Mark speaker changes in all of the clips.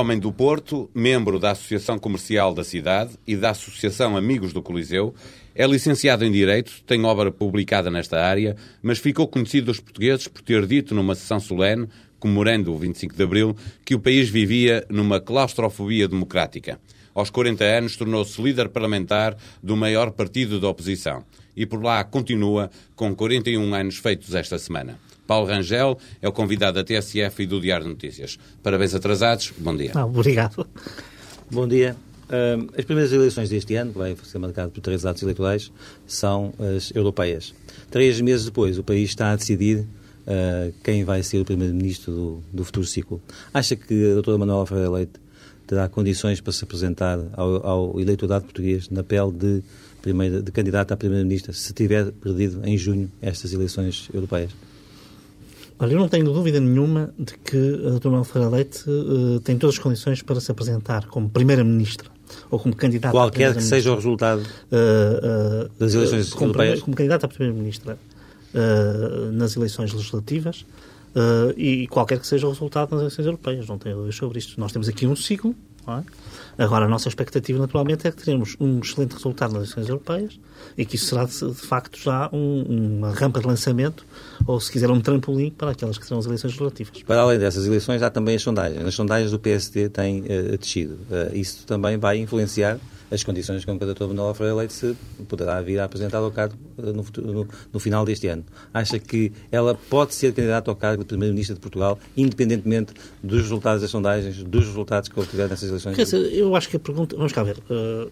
Speaker 1: homem do Porto, membro da Associação Comercial da cidade e da Associação Amigos do Coliseu. É licenciado em Direito, tem obra publicada nesta área, mas ficou conhecido dos portugueses por ter dito numa sessão solene, comemorando o 25 de Abril, que o país vivia numa claustrofobia democrática. Aos 40 anos, tornou-se líder parlamentar do maior partido da oposição. E por lá continua, com 41 anos feitos esta semana. Paulo Rangel é o convidado da TSF e do Diário de Notícias. Parabéns atrasados, bom dia.
Speaker 2: Ah, obrigado.
Speaker 3: Bom dia. Uh, as primeiras eleições deste ano, que vai ser marcado por três atos eleitorais, são as europeias. Três meses depois, o país está a decidir uh, quem vai ser o primeiro-ministro do, do, futuro ciclo. Acha que a doutora Manuela Ferreira Leite terá condições para se apresentar ao, ao eleitorado português na pele de, primeira, de candidata a primeira-ministra se tiver perdido em junho estas eleições europeias?
Speaker 2: Olha, eu não tenho dúvida nenhuma de que a doutora Manuel Ferreira Leite uh, tem todas as condições para se apresentar como Primeira-Ministra ou como candidata
Speaker 3: Qualquer que seja o resultado uh, uh, das eleições
Speaker 2: como,
Speaker 3: europeias.
Speaker 2: Como candidata a Primeira-Ministra nas eleições legislativas e qualquer que seja o resultado nas eleições europeias. Não tenho dúvidas sobre isto. Nós temos aqui um ciclo, é? Agora, a nossa expectativa, naturalmente, é que teremos um excelente resultado nas eleições europeias e que isso será, de, facto, já um, uma rampa de lançamento ou, se quiser, um trampolim para aquelas que serão as eleições legislativas.
Speaker 3: Para além dessas eleições, há também as sondagens. As sondagens do PSD têm uh, descido. Uh, isso também vai influenciar as condições com que a doutora Manuela Freire Leite se poderá vir a apresentar ao cargo eh, no, futuro, no, no, final deste ano. Acha que ela pode ser candidata ao cargo de Primeiro-Ministro de Portugal, independentemente dos resultados das sondagens, dos resultados que obtiver nessas eleições?
Speaker 2: Quer dizer, eu acho que a pergunta... Vamos cá ver. Uh,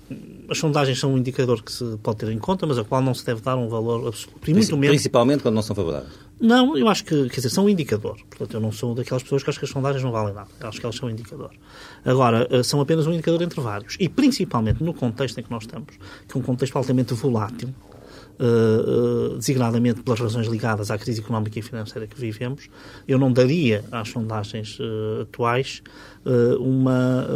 Speaker 2: as sondagens são um indicador que se pode ter em conta, mas a qual não se deve dar um valor absoluto.
Speaker 3: E muito menos... Principalmente quando não são favoráveis.
Speaker 2: Não, eu acho que, quer dizer, são um indicador. Portanto, eu não sou daquelas pessoas que acham que as sondagens não valem nada. Eu acho que elas são um indicador. Agora, eh, são apenas um indicador entre vários. E principalmente no contexto em que nós estamos, que é um contexto altamente volátil, Uh, uh, designadamente pelas razões ligadas à crise económica e financeira que vivemos, eu não daria às sondagens atuais uma,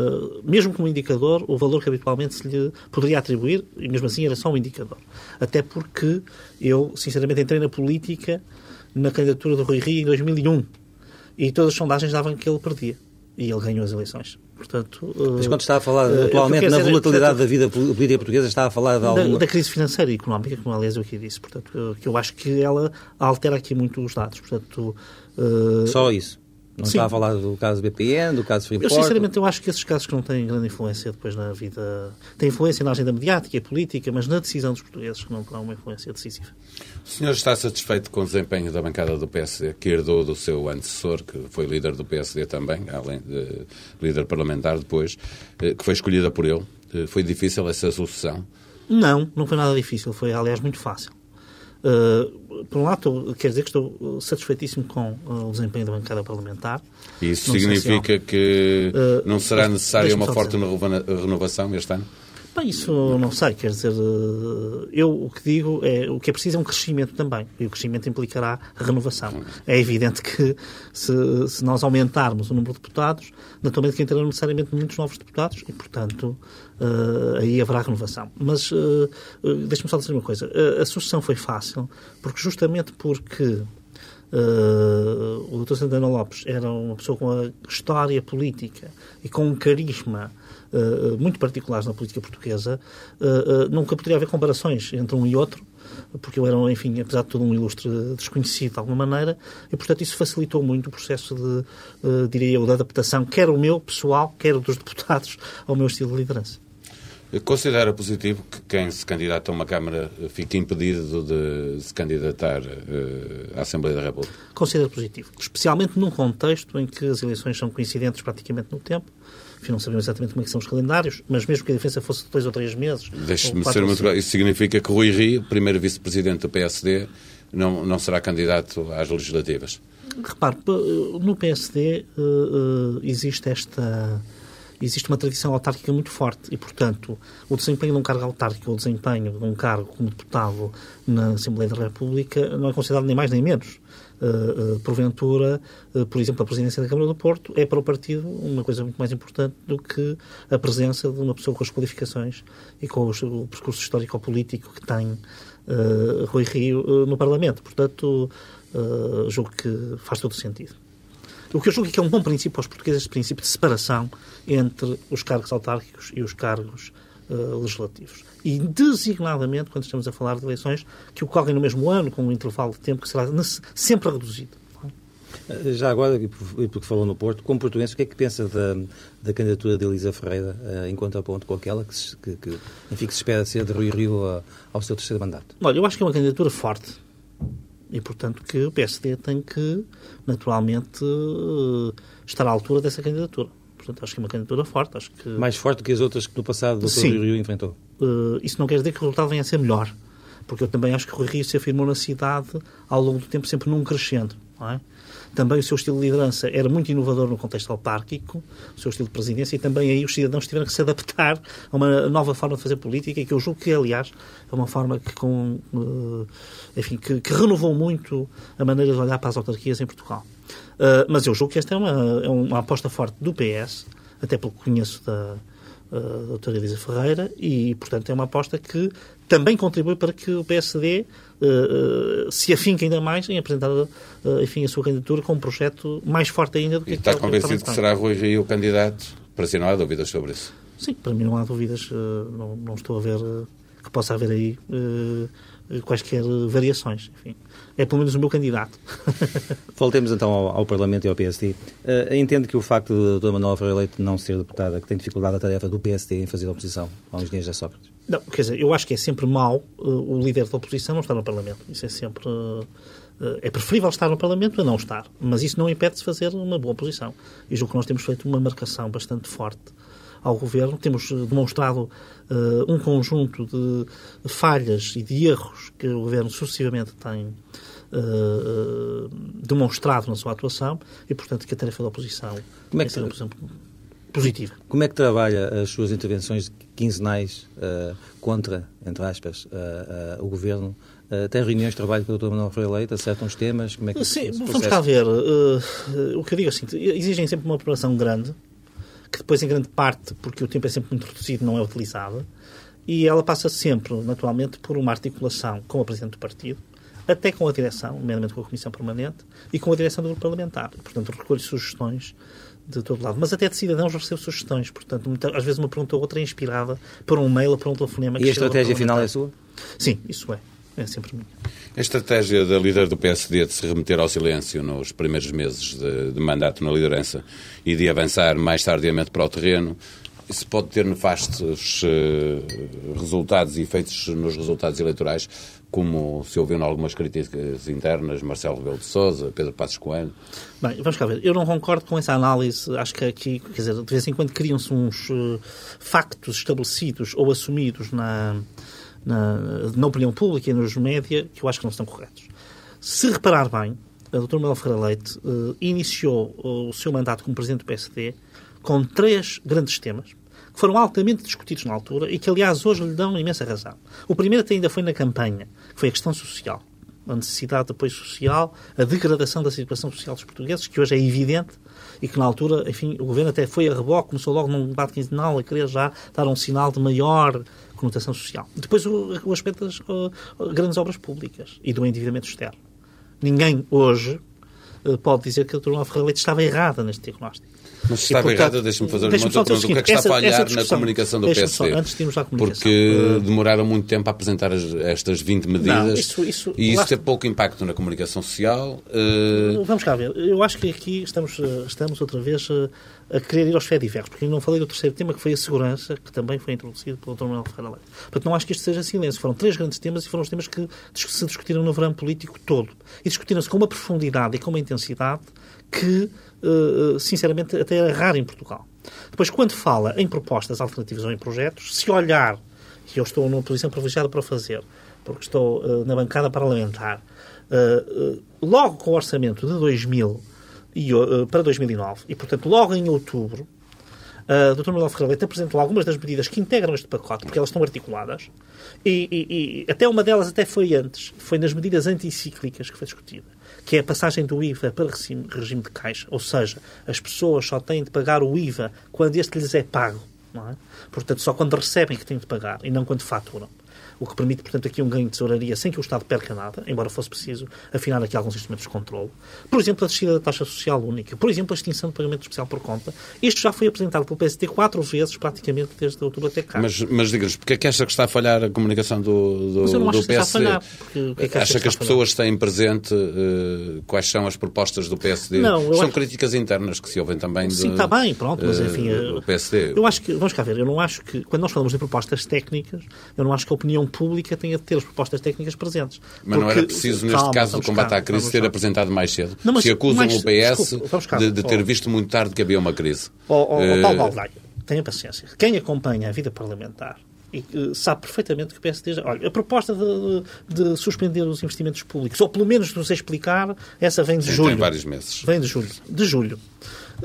Speaker 2: mesmo como indicador, o valor que habitualmente se lhe poderia atribuir, e mesmo assim era só um indicador. Até porque eu, sinceramente, entrei na política na candidatura do Rui Rio em 2001 e todas as sondagens davam que ele perdia e ele ganhou as eleições. Portanto,
Speaker 3: Mas quando está a falar uh, atualmente na volatilidade da vida política portuguesa, está a falar de alguma...
Speaker 2: Da, da, crise financeira e económica, como aliás eu aqui disse. Portanto, que eu acho que ela altera aqui muito os dados. Portanto,
Speaker 3: uh... Só isso? Não Sim. está a falar do caso BPN, do caso Freeport?
Speaker 2: Eu, sinceramente, eu acho que esses casos que não têm grande influência depois na vida... têm influência na agenda mediática e política, mas na decisão dos portugueses que não terão uma influência decisiva.
Speaker 1: O senhor está satisfeito com o desempenho da bancada do PSD, que herdou do seu antecessor, que foi líder do PSD também, além de líder parlamentar depois, eh, que foi escolhida por ele? Eh, foi difícil essa sucessão?
Speaker 2: Não, não foi nada difícil. Foi, aliás, muito fácil. Uh, por um lado, quer dizer que estou satisfeitíssimo com uh, o desempenho da bancada parlamentar.
Speaker 1: Isso significa que uh, não será necessária uma forte dizer. renovação este ano?
Speaker 2: Bem, isso não sei, quer dizer, eu o que digo é o que é preciso é um crescimento também, e o crescimento implicará a renovação. É evidente que se, se nós aumentarmos o número de deputados, naturalmente que entrarão necessariamente muitos novos deputados e, portanto, uh, aí haverá renovação. Mas uh, uh, deixe-me só dizer uma coisa, a sucessão foi fácil, porque justamente porque Uh, o Dr. Santana Lopes era uma pessoa com uma história política e com um carisma uh, muito particulares na política portuguesa. Uh, nunca poderia haver comparações entre um e outro, porque eu era, enfim, apesar de tudo, um ilustre desconhecido de alguma maneira, e, portanto, isso facilitou muito o processo de, diria eu, de adaptação, quer o meu pessoal, quer o dos deputados, ao meu estilo de liderança.
Speaker 1: Considera positivo que quem se candidata a uma Câmara fique impedido de se candidatar à Assembleia da República?
Speaker 2: Considero positivo, especialmente num contexto em que as eleições são coincidentes praticamente no tempo. Enfim, não sabemos exatamente como é são os calendários, mas mesmo que a diferença fosse de dois ou três meses...
Speaker 1: Deixe-me ser muito claro. Isso significa que Rui Rio, primeiro vice-presidente do PSD, não, não será candidato às legislativas?
Speaker 2: Repare, no PSD uh, uh, existe esta existe uma tradição autárquica muito forte e, portanto, o desempenho de um cargo autárquico ou o desempenho de um cargo como deputado na Assembleia da República não é considerado nem mais nem menos. Uh, porventura, uh, por exemplo, a presidência da Câmara do Porto é para o partido uma coisa muito mais importante do que a presença de uma pessoa com as qualificações e com os, o percurso histórico-político que tem Rui Rio no Parlamento. Portanto, julgo que faz todo sentido. O que eu julgo é que é um bom princípio aos portugueses, esse princípio de separação entre os cargos autárquicos e os cargos legislativos. E, designadamente, quando estamos a falar de eleições que ocorrem no mesmo ano, com um intervalo de tempo que será sempre reduzido.
Speaker 3: Eh, já agora, e porque falou no Porto, como português, o que é que pensa da, da candidatura de Elisa Ferreira uh, em contraponto com aquela que, se, que, que, enfim, que se espera ser de Rui Rio a, ao seu terceiro mandato?
Speaker 2: Olha, eu acho que é uma candidatura forte e, portanto, que o PSD tem que, naturalmente, uh, estar à altura dessa candidatura. Portanto, acho que é uma candidatura forte. Acho que...
Speaker 3: Mais forte que as outras que no passado o Dr. Rui Rio enfrentou?
Speaker 2: Uh, isso não quer dizer que o resultado venha a ser melhor. Porque eu também acho que o Rui Rio se afirmou na cidade ao longo do tempo sempre num crescendo. É? Também o seu estilo de liderança era muito inovador no contexto autárquico, o seu estilo de presidência, e também aí os cidadãos tiveram que se adaptar a uma nova forma de fazer política, e que eu julgo que, aliás, é uma forma que, com, eh, enfim, que, que renovou muito a maneira de olhar para as autarquias em Portugal. Uh, mas eu julgo que esta é uma, é uma aposta forte do PS, até pelo que conheço da, a doutora Elisa Ferreira, e, portanto, é uma aposta que também contribui para que o PSD uh, uh, se afinque ainda mais em apresentar uh, enfim, a sua candidatura com um projeto mais forte ainda do que...
Speaker 1: E está convencido que, que será Rui Rio o candidato? Para si não há dúvidas sobre isso?
Speaker 2: Sim, para mim não há dúvidas. Não, não, estou a ver que possa haver aí quaisquer variações. Enfim, é pelo menos o meu candidato.
Speaker 3: Voltemos então ao, ao, Parlamento e ao PSD. Uh, entendo que o facto de Dr. Manuel Ferreira Leite não ser deputada, que tem dificuldade a tarefa do PSD em fazer oposição ao engenheiro da Sócrates?
Speaker 2: Não, quer dizer, eu acho que é sempre mau uh, o líder da oposição não estar no Parlamento. Isso é sempre. Uh, é preferível estar no Parlamento a não estar, mas isso não impede de fazer uma boa oposição. E julgo que nós temos feito uma marcação bastante forte ao governo. Temos demonstrado uh, um conjunto de falhas e de erros que o governo sucessivamente tem uh, demonstrado na sua atuação e, portanto, que a tarefa da oposição
Speaker 3: Como é que,
Speaker 2: é ser positiva.
Speaker 3: Como é que trabalha as suas intervenções quinzenais uh, contra, entre aspas, o governo? tem reuniões de trabalho com o Dr. Manuel Freire Leite, acertam os temas? Como é que
Speaker 2: Sim, vamos cá ver. o que eu digo é assim, exigem sempre uma preparação grande, que depois, em grande parte, porque o tempo é sempre muito reduzido, não é utilizada, e ela passa sempre, naturalmente, por uma articulação com o Presidente do Partido, até com a direção, nomeadamente com a Comissão Permanente, e com a direção do Grupo Parlamentar. Portanto, recolhe sugestões de todo lado. Mas até de cidadãos recebo sugestões. Portanto, às vezes uma pergunta ou outra é inspirada por um mail ou por um telefonema.
Speaker 3: E a estratégia final é sua?
Speaker 2: Sim, isso é. É sempre minha.
Speaker 1: A estratégia da líder do PSD de se remeter ao silêncio nos primeiros meses de, de mandato na liderança e de avançar mais tardiamente para o terreno, isso pode ter nefastos uh, resultados e efeitos nos resultados eleitorais, como se ouviu em algumas críticas internas, Marcelo Rebelo de Sousa, Pedro Passos Coelho.
Speaker 2: Bem, vamos cá ver. Eu não concordo com essa análise. Acho que aqui, quer dizer, de vez em quando criam-se uns uh, factos estabelecidos ou assumidos na, na, na opinião pública e nos média que eu acho que não estão corretos. Se reparar bem, a doutora Manuel Ferreira Leite uh, iniciou o seu mandato como presidente do PSD com três grandes temas que foram altamente discutidos na altura e que, aliás, hoje lhe dão imensa razão. O primeiro até ainda foi na campanha, que foi a questão social. A necessidade de apoio social, a degradação da situação social dos portugueses, que hoje é evidente e que na altura, enfim, o governo até foi a reboque, começou logo num debate quinzenal a querer já dar um sinal de maior conotação social. Depois o, o aspecto das uh, grandes obras públicas e do endividamento externo. Ninguém hoje uh, pode dizer que a doutora Ferreira Leite estava errada neste diagnóstico.
Speaker 1: Mas se estava errada, deixa-me fazer uma outra pergunta. O que é que está a falhar na comunicação do PSD?
Speaker 2: antes de irmos à
Speaker 1: comunicação. Porque demoraram muito tempo a apresentar as, estas 20 medidas não, isso, isso, e isso teve pouco impacto na comunicação social.
Speaker 2: Uh... Vamos cá ver. Eu acho que aqui estamos, estamos outra vez a querer ir aos fediversos, porque eu não falei do terceiro tema, que foi a segurança, que também foi introduzido pelo Dr. Manuel Ferreira Leite. Portanto, não acho que isto seja silêncio. Foram três grandes temas e foram os temas que se discutiram no verão político todo. E discutiram-se com uma profundidade e com uma intensidade que, uh, sinceramente, até era raro em Portugal. Depois, quando fala em propostas alternativas ou em projetos, se olhar, e eu estou numa posição privilegiada para fazer, porque estou uh, na bancada parlamentar, logo com o orçamento de 2000 e, uh, para 2009. E, portanto, logo em outubro, a Dr. Manuel Ferreira Leite apresentou algumas das medidas que integram este pacote, porque elas estão articuladas, e, e, e, até uma delas até foi antes, foi nas medidas anticíclicas que foi discutida, que é a passagem do IVA para regime, de caixa, ou seja, as pessoas só têm de pagar o IVA quando este lhes é pago, é? Portanto, só quando recebem que têm de pagar, e não quando faturam. O que permite, portanto, aqui um ganho de tesouraria sem que o Estado perca nada, embora fosse preciso afinar aqui alguns instrumentos de controle. Por exemplo, a descida da taxa social única. Por exemplo, a extinção do pagamento especial por conta. Isto já foi apresentado pelo PSD quatro vezes, praticamente, desde outubro até cá.
Speaker 1: Mas, mas diga-nos, porque é que acha que está a falhar a comunicação do, do,
Speaker 2: Mas eu não acho
Speaker 1: do
Speaker 2: que esteja a
Speaker 1: PSD?
Speaker 2: falhar, porque é que acha
Speaker 1: acha
Speaker 2: que
Speaker 1: que as
Speaker 2: está
Speaker 1: pessoas têm presente eh, quais são as propostas do PSD?
Speaker 2: Não,
Speaker 1: São
Speaker 2: acho-
Speaker 1: críticas internas que se ouvem também de,
Speaker 2: Sim, está bem, pronto, mas
Speaker 1: eh,
Speaker 2: enfim.
Speaker 1: do
Speaker 2: eh,
Speaker 1: PSD.
Speaker 2: Eu acho que, vamos cá ver, eu não acho que, quando nós falamos de propostas técnicas, eu não acho que a opinião pública tenha de ter as propostas técnicas presentes.
Speaker 1: Mas não era preciso, neste
Speaker 2: Calma,
Speaker 1: caso do combate
Speaker 2: cá,
Speaker 1: à crise,
Speaker 2: cá.
Speaker 1: apresentado mais cedo.
Speaker 2: Não, mas
Speaker 1: se acusam
Speaker 2: mais-
Speaker 1: o PS
Speaker 2: desculpa, cá.
Speaker 1: de, de ter
Speaker 2: Oh.
Speaker 1: visto muito tarde que havia uma crise.
Speaker 2: Ó, ó,
Speaker 1: Eh,
Speaker 2: Paulo Baldaia, tenha paciência. Quem acompanha a vida parlamentar e eh, sabe perfeitamente que o PSD... já- Olha, a proposta de, de suspender os investimentos públicos, ou pelo menos de nos explicar, essa vem de
Speaker 1: Sim,
Speaker 2: julho.
Speaker 1: tem vários meses.
Speaker 2: Vem de julho. De julho.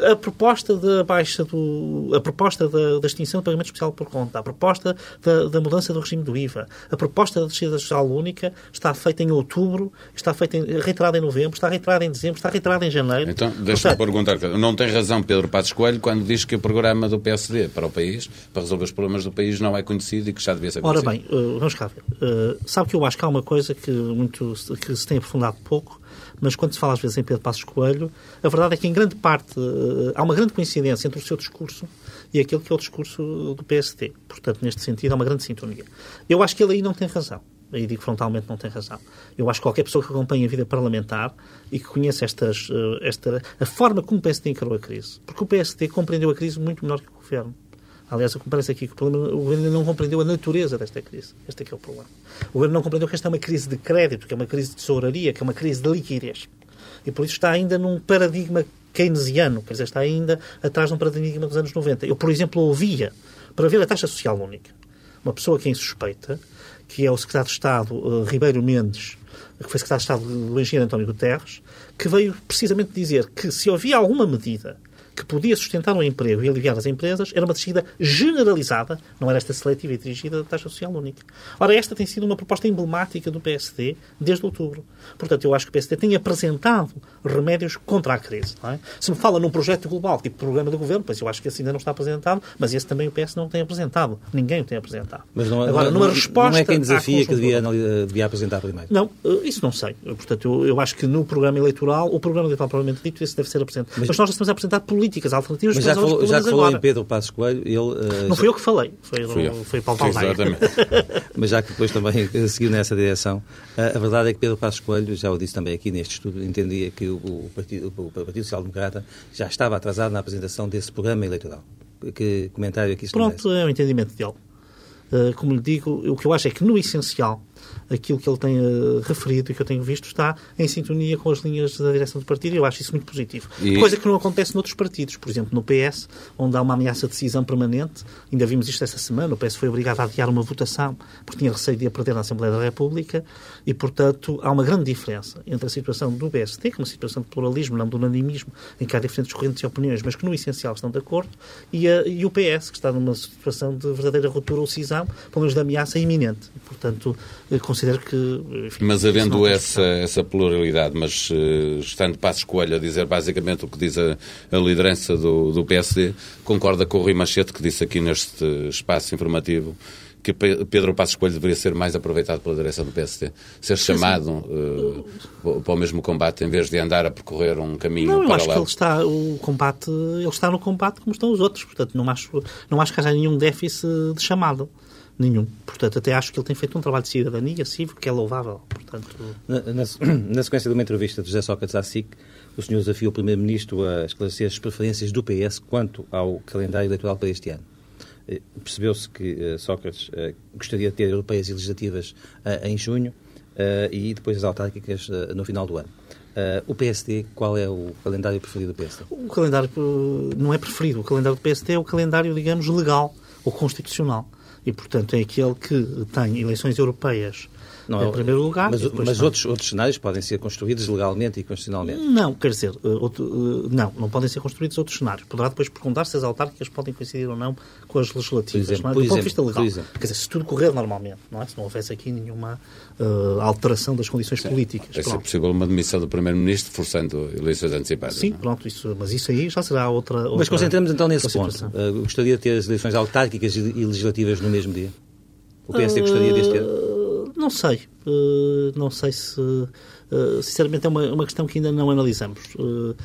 Speaker 2: A proposta da baixa do. A proposta da, da extinção do pagamento especial por conta, a proposta da, da mudança do regime do IVA, a proposta da descida social única está feita em outubro, está feita em, reiterada em novembro, está reiterada em dezembro, está reiterada em janeiro.
Speaker 1: Então, deixa-me perguntar, não tem razão Pedro Passos Coelho quando diz que o programa do PSD para o país, para resolver os problemas do país, não é conhecido e que já devia ser
Speaker 2: Ora
Speaker 1: conhecido?
Speaker 2: bem, uh, vamos cá ver. Uh, sabe que eu acho que há uma coisa que, muito, que se tem aprofundado pouco, mas quando se fala às vezes em Pedro Passos Coelho, a verdade é que em grande parte uh, há uma grande coincidência entre o seu discurso e aquele que é o discurso do PSD. Portanto, neste sentido, há uma grande sintonia. Eu acho que ele aí não tem razão. Aí digo frontalmente não tem razão. Eu acho que qualquer pessoa que acompanhe a vida parlamentar e que conheça estas, uh, esta, a forma como o PSD encarou a crise, porque o PSD compreendeu a crise muito melhor que o Governo. Aliás, eu parece aqui que o, problema, o governo não compreendeu a natureza desta crise. Este é que é o problema. O governo não compreendeu que esta é uma crise de crédito, que é uma crise de tesouraria, que é uma crise de liquidez. E por isso está ainda num paradigma keynesiano, quer dizer, está ainda atrás de um paradigma dos anos 90. Eu, por exemplo, ouvia, para ver a taxa social única, uma pessoa que é insuspeita, que é o secretário de Estado uh, Ribeiro Mendes, que foi secretário de Estado do engenheiro António Guterres, que veio precisamente dizer que se havia alguma medida que podia sustentar o emprego e aliviar as empresas, era uma descida generalizada, não era esta seletiva e dirigida da taxa social única. Ora, esta tem sido uma proposta emblemática do PSD desde outubro. Portanto, eu acho que o PSD tem apresentado remédios contra a crise. não é? Se me fala num projeto global, tipo programa do governo, pois eu acho que esse ainda não está apresentado, mas esse também o PS não tem apresentado. Ninguém o tem apresentado.
Speaker 3: Mas não,
Speaker 2: Agora,
Speaker 3: não,
Speaker 2: numa
Speaker 3: não,
Speaker 2: resposta
Speaker 3: não é quem desafia que devia, devia apresentar primeiro.
Speaker 2: não, eh, isso não sei. Portanto, eu, eu acho que no programa eleitoral, o programa eleitoral provavelmente dito, esse deve ser apresentado. Mas, nós estamos a apresentar políticas alternativas
Speaker 3: Mas
Speaker 2: para
Speaker 3: já, falou, já falou
Speaker 2: agora.
Speaker 3: em Pedro Passos Coelho, ele... eh,
Speaker 2: Não fui eu que falei, foi,
Speaker 1: Fui eu.
Speaker 2: foi Paulo Baldaia.
Speaker 1: Exatamente.
Speaker 3: mas já que depois também seguiu nessa direção, a, a verdade é que Pedro Passos Coelho, já o disse também aqui neste estudo, entendia que o, o Partido, o Partido Social Democrata já estava atrasado na apresentação desse programa eleitoral. Que comentário aqui lhe
Speaker 2: Pronto, é o entendimento dele. Uh, como lhe digo, o que eu acho é que, no essencial, aquilo que ele tem uh, referido e que eu tenho visto está em sintonia com as linhas da direção do partido e eu acho isso muito positivo.
Speaker 1: E-
Speaker 2: Coisa que não acontece noutros partidos. Por exemplo, no PS, onde há uma ameaça de decisão permanente, ainda vimos isto esta semana, o PS foi obrigado a adiar uma votação porque tinha receio de a perder na Assembleia da República e, portanto, há uma grande diferença entre a situação do PSD, que é uma situação de pluralismo, não de unanimismo, em que há diferentes correntes e opiniões, mas que no essencial estão de acordo, e, a- e o PS, que está numa situação de verdadeira ruptura ou cisão, pelo menos de ameaça iminente. E, portanto, considero que. enfim,
Speaker 1: Mas havendo
Speaker 2: tem
Speaker 1: essa, essa pluralidade, mas eh, estando Passos Coelho a dizer basicamente o que diz a, a liderança do, do PSD, concorda com o Rui Machete, que disse aqui neste espaço informativo que Pe- Pedro Passos Coelho deveria ser mais aproveitado pela direção do PSD. Ser chamado eh, para o mesmo combate, em vez de andar a percorrer um caminho
Speaker 2: Não, eu acho que
Speaker 1: paralelo.
Speaker 2: ele está, o combate, ele está no combate como estão os outros. Portanto, não acho, não acho que haja nenhum déficit de chamada. Nenhum. Portanto, até acho que ele tem feito um trabalho de cidadania cívico que é louvável. Portanto,
Speaker 3: Na, na- na sequência de uma entrevista de José Sócrates à SIC, o senhor desafia o Primeiro-Ministro a esclarecer as preferências do PS quanto ao calendário eleitoral para este ano. Eh, Percebeu-se que eh, Sócrates eh, gostaria de ter europeias e legislativas em junho e depois as autárquicas no final do ano. Eh, o PSD, qual é o calendário preferido do PSD?
Speaker 2: o calendário não é preferido. O calendário do PSD é o calendário, digamos, legal ou constitucional. E, portanto, é aquele que tem eleições europeias
Speaker 3: Não,
Speaker 2: em primeiro lugar.
Speaker 3: Mas, mas outros, outros cenários podem ser construídos legalmente e constitucionalmente.
Speaker 2: Não, quer dizer, eh, outro, eh, não, não podem ser construídos outros cenários. Poderá depois perguntar se as autárquicas podem coincidir ou não com as legislativas,
Speaker 3: Por exemplo,
Speaker 2: não é?
Speaker 3: por
Speaker 2: do ponto
Speaker 3: exemplo,
Speaker 2: de vista legal.
Speaker 3: por exemplo.
Speaker 2: Quer dizer, se tudo correr normalmente, não é? Se não houvesse aqui nenhuma eh, alteração das condições políticas.
Speaker 1: É ser possível uma demissão do Primeiro-Ministro forçando eleições antecipadas.
Speaker 2: Sim,
Speaker 1: não é?
Speaker 2: pronto, isso, mas isso aí já será outra. outra
Speaker 3: Mas concentramos então nesse ponto. Uh, gostaria de ter as eleições autárquicas e legislativas no mesmo dia? O PSD gostaria deste ano?
Speaker 2: Não sei. Uh, não sei se. Uh, sinceramente, é uma, uma questão que ainda não analisamos. Uh,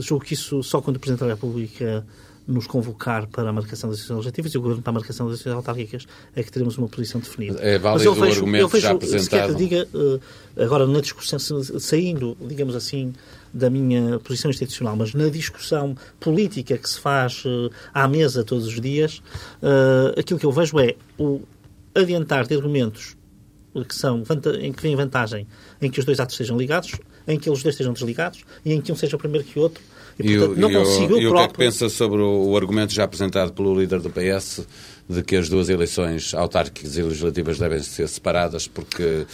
Speaker 2: julgo que isso só quando o Presidente da República nos convocar para a marcação das eleições legislativas e o Governo para a marcação das eleições autárquicas é que teremos uma posição definida.
Speaker 1: É válido Mas eu vejo, o argumento eu vejo, já apresentado.
Speaker 2: Diga, agora na discussão, saindo, digamos assim, da minha posição institucional, mas na discussão política que se faz à mesa todos os dias, aquilo que eu vejo é o adiantar de argumentos que são em que vem vantagem em que os dois atos sejam ligados, em que eles dois estejam desligados e em que um seja primeiro que o outro.
Speaker 1: E, portanto, e não consigo e o, próprio... o que é que pensa sobre o, o argumento já apresentado pelo líder do PS de que as duas eleições autárquicas e legislativas devem ser separadas porque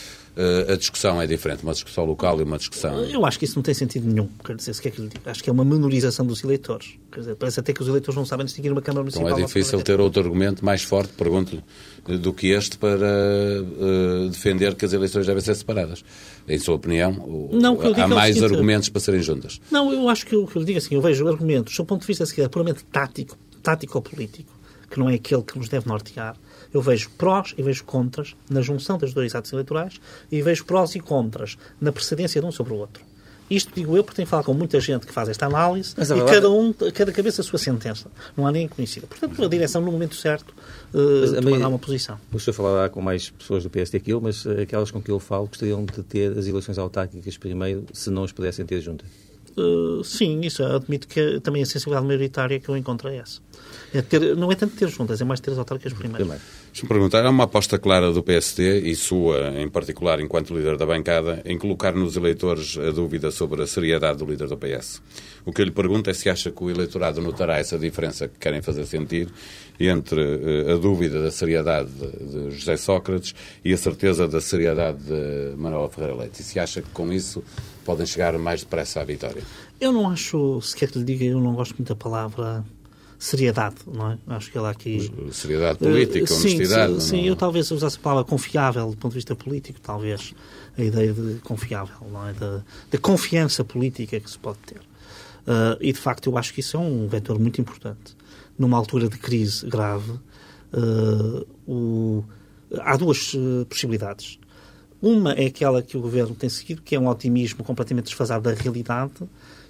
Speaker 1: a discussão é diferente, uma discussão local e uma discussão...
Speaker 2: Eu acho que isso não tem sentido nenhum, quer dizer, que. Acho que é uma menorização dos eleitores. Quer dizer, parece até que os eleitores não sabem distinguir uma Câmara Municipal...
Speaker 1: Então é difícil ter outro argumento mais forte, pergunto do que este para uh, defender que as eleições devem ser separadas. Em sua opinião, não, há é mais seguinte, argumentos para serem juntas?
Speaker 2: Não, eu acho que o que eu lhe digo assim, eu vejo argumentos, do ponto de vista, se quiser, puramente tático, tático-político, que não é aquele que nos deve nortear. Eu vejo prós e vejo contras na junção dos dois atos eleitorais e vejo prós e contras na precedência de um sobre o outro. Isto digo eu porque tenho falado com muita gente que faz esta análise e verdade... cada um, cada cabeça a sua sentença. Não há ninguém conhecida. Portanto, a direção, no momento certo, uh, tomará uma posição.
Speaker 3: O senhor falará com mais pessoas do PSD que eu, mas eh, aquelas com que eu falo gostariam de ter as eleições autárquicas primeiro, se não as pudessem ter juntas.
Speaker 2: Uh, sim, isso admito que também a sensibilidade maioritária que eu encontro é essa. É ter, não é tanto ter juntas, é mais ter as autárquicas primeiro.
Speaker 1: Deixa-me perguntar, há uma aposta clara do PSD, e sua em particular enquanto líder da bancada, em colocar nos eleitores a dúvida sobre a seriedade do líder do PS. O que eu lhe pergunto é se acha que o eleitorado notará essa diferença que querem fazer sentir entre uh, a dúvida da seriedade de, de José Sócrates e a certeza da seriedade de Manuel Ferreira Leite. E se acha que com isso podem chegar mais depressa à vitória?
Speaker 2: Eu não acho, se quer que lhe diga, eu não gosto muito da palavra seriedade, não é? Acho que ela aqui...
Speaker 1: Seriedade política, uh, honestidade...
Speaker 2: Sim, sim, eu talvez usasse a palavra confiável do ponto de vista político, talvez a ideia de confiável, não é? Da, da confiança política que se pode ter. Uh, e, de facto, eu acho que isso é um vetor muito importante. Numa altura de crise grave, uh, o... há duas possibilidades. Uma é aquela que o governo tem seguido, que é um otimismo completamente desfasado da realidade,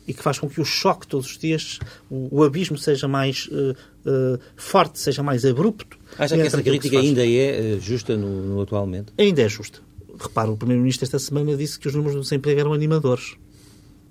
Speaker 2: e que faz com que o choque todos os dias, o, o abismo seja mais uh, uh, forte, seja mais abrupto.
Speaker 3: Acha que essa crítica que ainda é uh, justa no, no, atualmente?
Speaker 2: Ainda é justa. Repara, o Primeiro-Ministro esta semana disse que os números do desemprego eram animadores.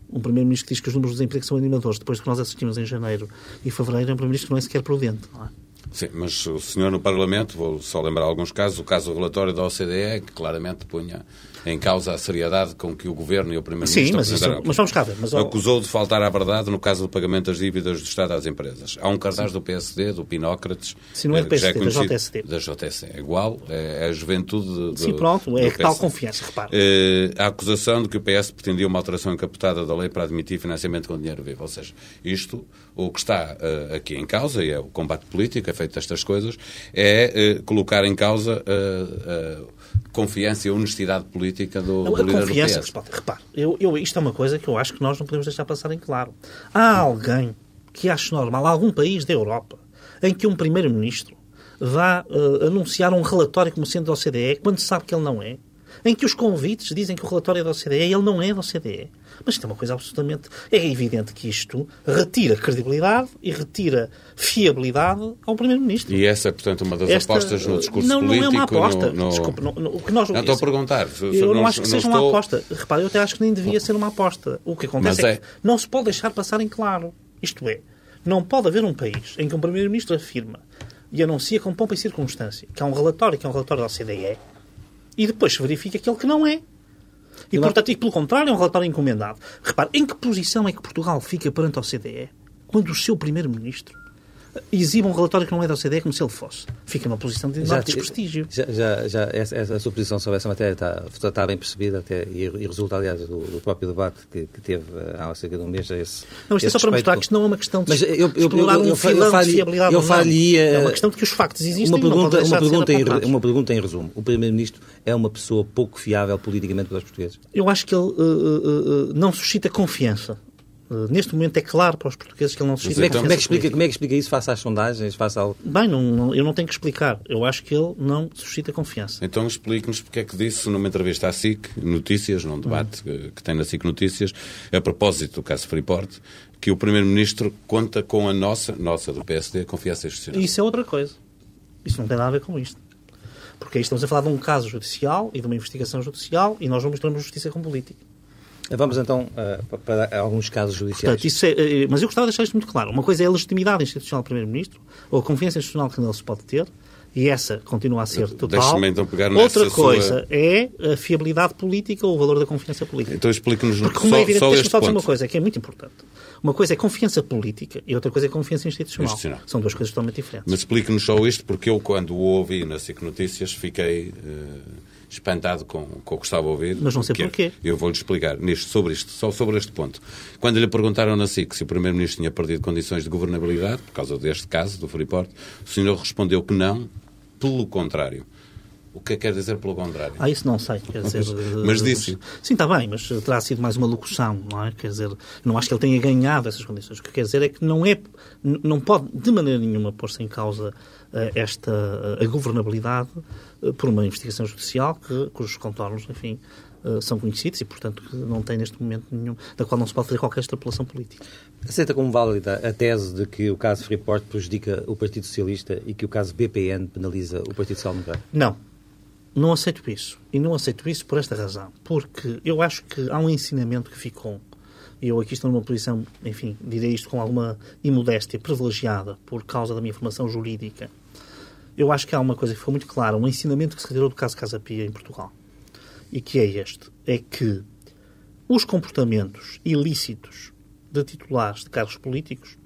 Speaker 2: Um Primeiro-Ministro que diz que os números do desemprego são animadores, depois do que nós assistimos em janeiro e fevereiro, é um Primeiro-Ministro que não é sequer prudente. Não é?
Speaker 1: Sim, mas o senhor no Parlamento, vou só lembrar alguns casos, o caso do relatório da OCDE, que claramente punha em causa a seriedade com que o Governo e o Primeiro-Ministro
Speaker 2: Sim, mas, isso, mas vamos cá ver. Mas,
Speaker 1: acusou de faltar à verdade no caso do pagamento das dívidas do Estado às empresas. Há um cartaz Sim. do PSD, do Pinócrates...
Speaker 2: Sim, não é do
Speaker 1: PSD,
Speaker 2: é da JSD.
Speaker 1: Da JSD. É igual, é, é a juventude...
Speaker 2: Sim, pronto, é tal confiança, repara.
Speaker 1: É, a acusação de que o PS pretendia uma alteração encapotada da lei para admitir financiamento com dinheiro vivo. Ou seja, isto, o que está uh, aqui em causa, e é o combate político, é feito destas coisas, é uh, colocar em causa... Uh, confiança e honestidade política do, não, do líder confiança, do PS.
Speaker 2: Repare, eu, eu, isto é uma coisa que eu acho que nós não podemos deixar passar em claro. Há alguém que ache normal, algum país da Europa, em que um primeiro-ministro vá uh, anunciar um relatório como sendo da OCDE, quando sabe que ele não é, em que os convites dizem que o relatório é da OCDE e ele não é da OCDE. Mas isto é uma coisa absolutamente. É evidente que isto retira credibilidade e retira fiabilidade ao Primeiro-Ministro.
Speaker 1: E essa é, portanto, uma das Esta... apostas no discurso
Speaker 2: não,
Speaker 1: político?
Speaker 2: Não, não é uma aposta.
Speaker 1: No, no...
Speaker 2: Desculpe, no, o que nós...
Speaker 1: Não estou a perguntar.
Speaker 2: Eu não, não acho que seja estou... uma aposta. Repare, eu até acho que nem devia ser uma aposta. O que acontece é, é que não se pode deixar passar em claro. Isto é, não pode haver um país em que um Primeiro-Ministro afirma e anuncia com pompa e circunstância que há um relatório, que é um relatório da OCDE, e depois se verifica aquele que não é. E, e portanto, e pelo contrário, é um relatório encomendado. Repare, em que posição é que Portugal fica perante a OCDE quando o seu primeiro-ministro exibe um relatório que não é da OCDE como se ele fosse. Fica numa posição de enorme desprestígio.
Speaker 3: Já, já, já essa, essa, a sua posição sobre essa matéria está, está bem percebida até, e, e resulta, aliás, do, do próprio debate que, que, teve eh, há cerca de um mês. Esse,
Speaker 2: não, isto é só para mostrar que isto não é uma questão de Mas eu, eu, explorar eu, eu, um filão de fiabilidade.
Speaker 3: Eu faria,
Speaker 2: é uma questão de que os factos existem
Speaker 3: uma pergunta, uma pergunta, em, uma pergunta em resumo. O Primeiro-Ministro é uma pessoa pouco fiável politicamente para os portugueses?
Speaker 2: Eu acho que ele uh, uh, uh, não suscita confiança neste momento é claro para os portugueses que ele não suscita
Speaker 3: como é, como, é que explica,
Speaker 2: política.
Speaker 3: como é que explica isso face às sondagens, face ao...
Speaker 2: Bem, não, não- eu não tenho que explicar. Eu acho que ele não suscita confiança.
Speaker 1: Então explique-nos porque é que disse numa entrevista à SIC Notícias, num debate que, que tem na SIC Notícias, a propósito do caso Freeport, que o Primeiro-Ministro conta com a nossa, nossa do PSD, confiança institucional.
Speaker 2: Isso é outra coisa. Isso não tem nada a ver com isto. Porque aí estamos a falar de um caso judicial e de uma investigação judicial e nós não misturamos justiça com política.
Speaker 3: Vamos então eh, para alguns casos judiciais.
Speaker 2: Portanto, isso é, eh, mas eu gostava de deixar isto muito claro. Uma coisa é a legitimidade institucional do Primeiro-Ministro, ou a confiança institucional que nele se pode ter, e essa continua a ser total.
Speaker 1: Deixe-me então pegar nessa
Speaker 2: Outra
Speaker 1: sua-
Speaker 2: coisa é a fiabilidade política ou o valor da confiança política.
Speaker 1: Então explique-nos
Speaker 2: Porque, como é
Speaker 1: só,
Speaker 2: evidente,
Speaker 1: só este
Speaker 2: só dizer uma coisa que é muito importante. Uma coisa é confiança política e outra coisa é confiança institucional.
Speaker 1: Institucional.
Speaker 2: São duas coisas totalmente diferentes.
Speaker 1: Mas explique-nos só isto, porque eu, quando o ouvi na SIC Notícias, fiquei eh, espantado com, com o que estava a ouvir.
Speaker 2: Mas não sei
Speaker 1: é-
Speaker 2: porquê.
Speaker 1: Eu vou-lhe explicar nisto, sobre isto, só sobre este ponto. Quando lhe perguntaram na SIC se o Primeiro-Ministro tinha perdido condições de governabilidade, por causa deste caso, do Freeport, o senhor respondeu que não, pelo contrário. O que é que quer dizer pelo contrário?
Speaker 2: Ah, isso não sei. Quer dizer,
Speaker 1: Mas disse.
Speaker 2: Sim, está bem, mas terá sido mais uma locução, não é? Quer dizer, não acho que ele tenha ganhado essas condições. O que quer dizer é que não é, não pode de maneira nenhuma pôr-se em causa eh, esta eh, a governabilidade eh, por uma investigação judicial que, cujos contornos, enfim, são conhecidos e, portanto, que não tem neste momento nenhum, da qual não se pode fazer qualquer extrapolação política.
Speaker 3: Aceita como válida a tese de que o caso Freeport prejudica o Partido Socialista e que o caso BPN penaliza o Partido Social Democrata?
Speaker 2: Não. Não aceito isso. E não aceito isso por esta razão. Porque eu acho que há um ensinamento que ficou. Eu aqui estou numa posição, enfim, direi isto com alguma imodéstia, privilegiada por causa da minha formação jurídica. Eu acho que há uma coisa que ficou muito clara, um ensinamento que se retirou do caso Casa Pia em Portugal. E que é este. É que os comportamentos ilícitos de titulares de cargos políticos,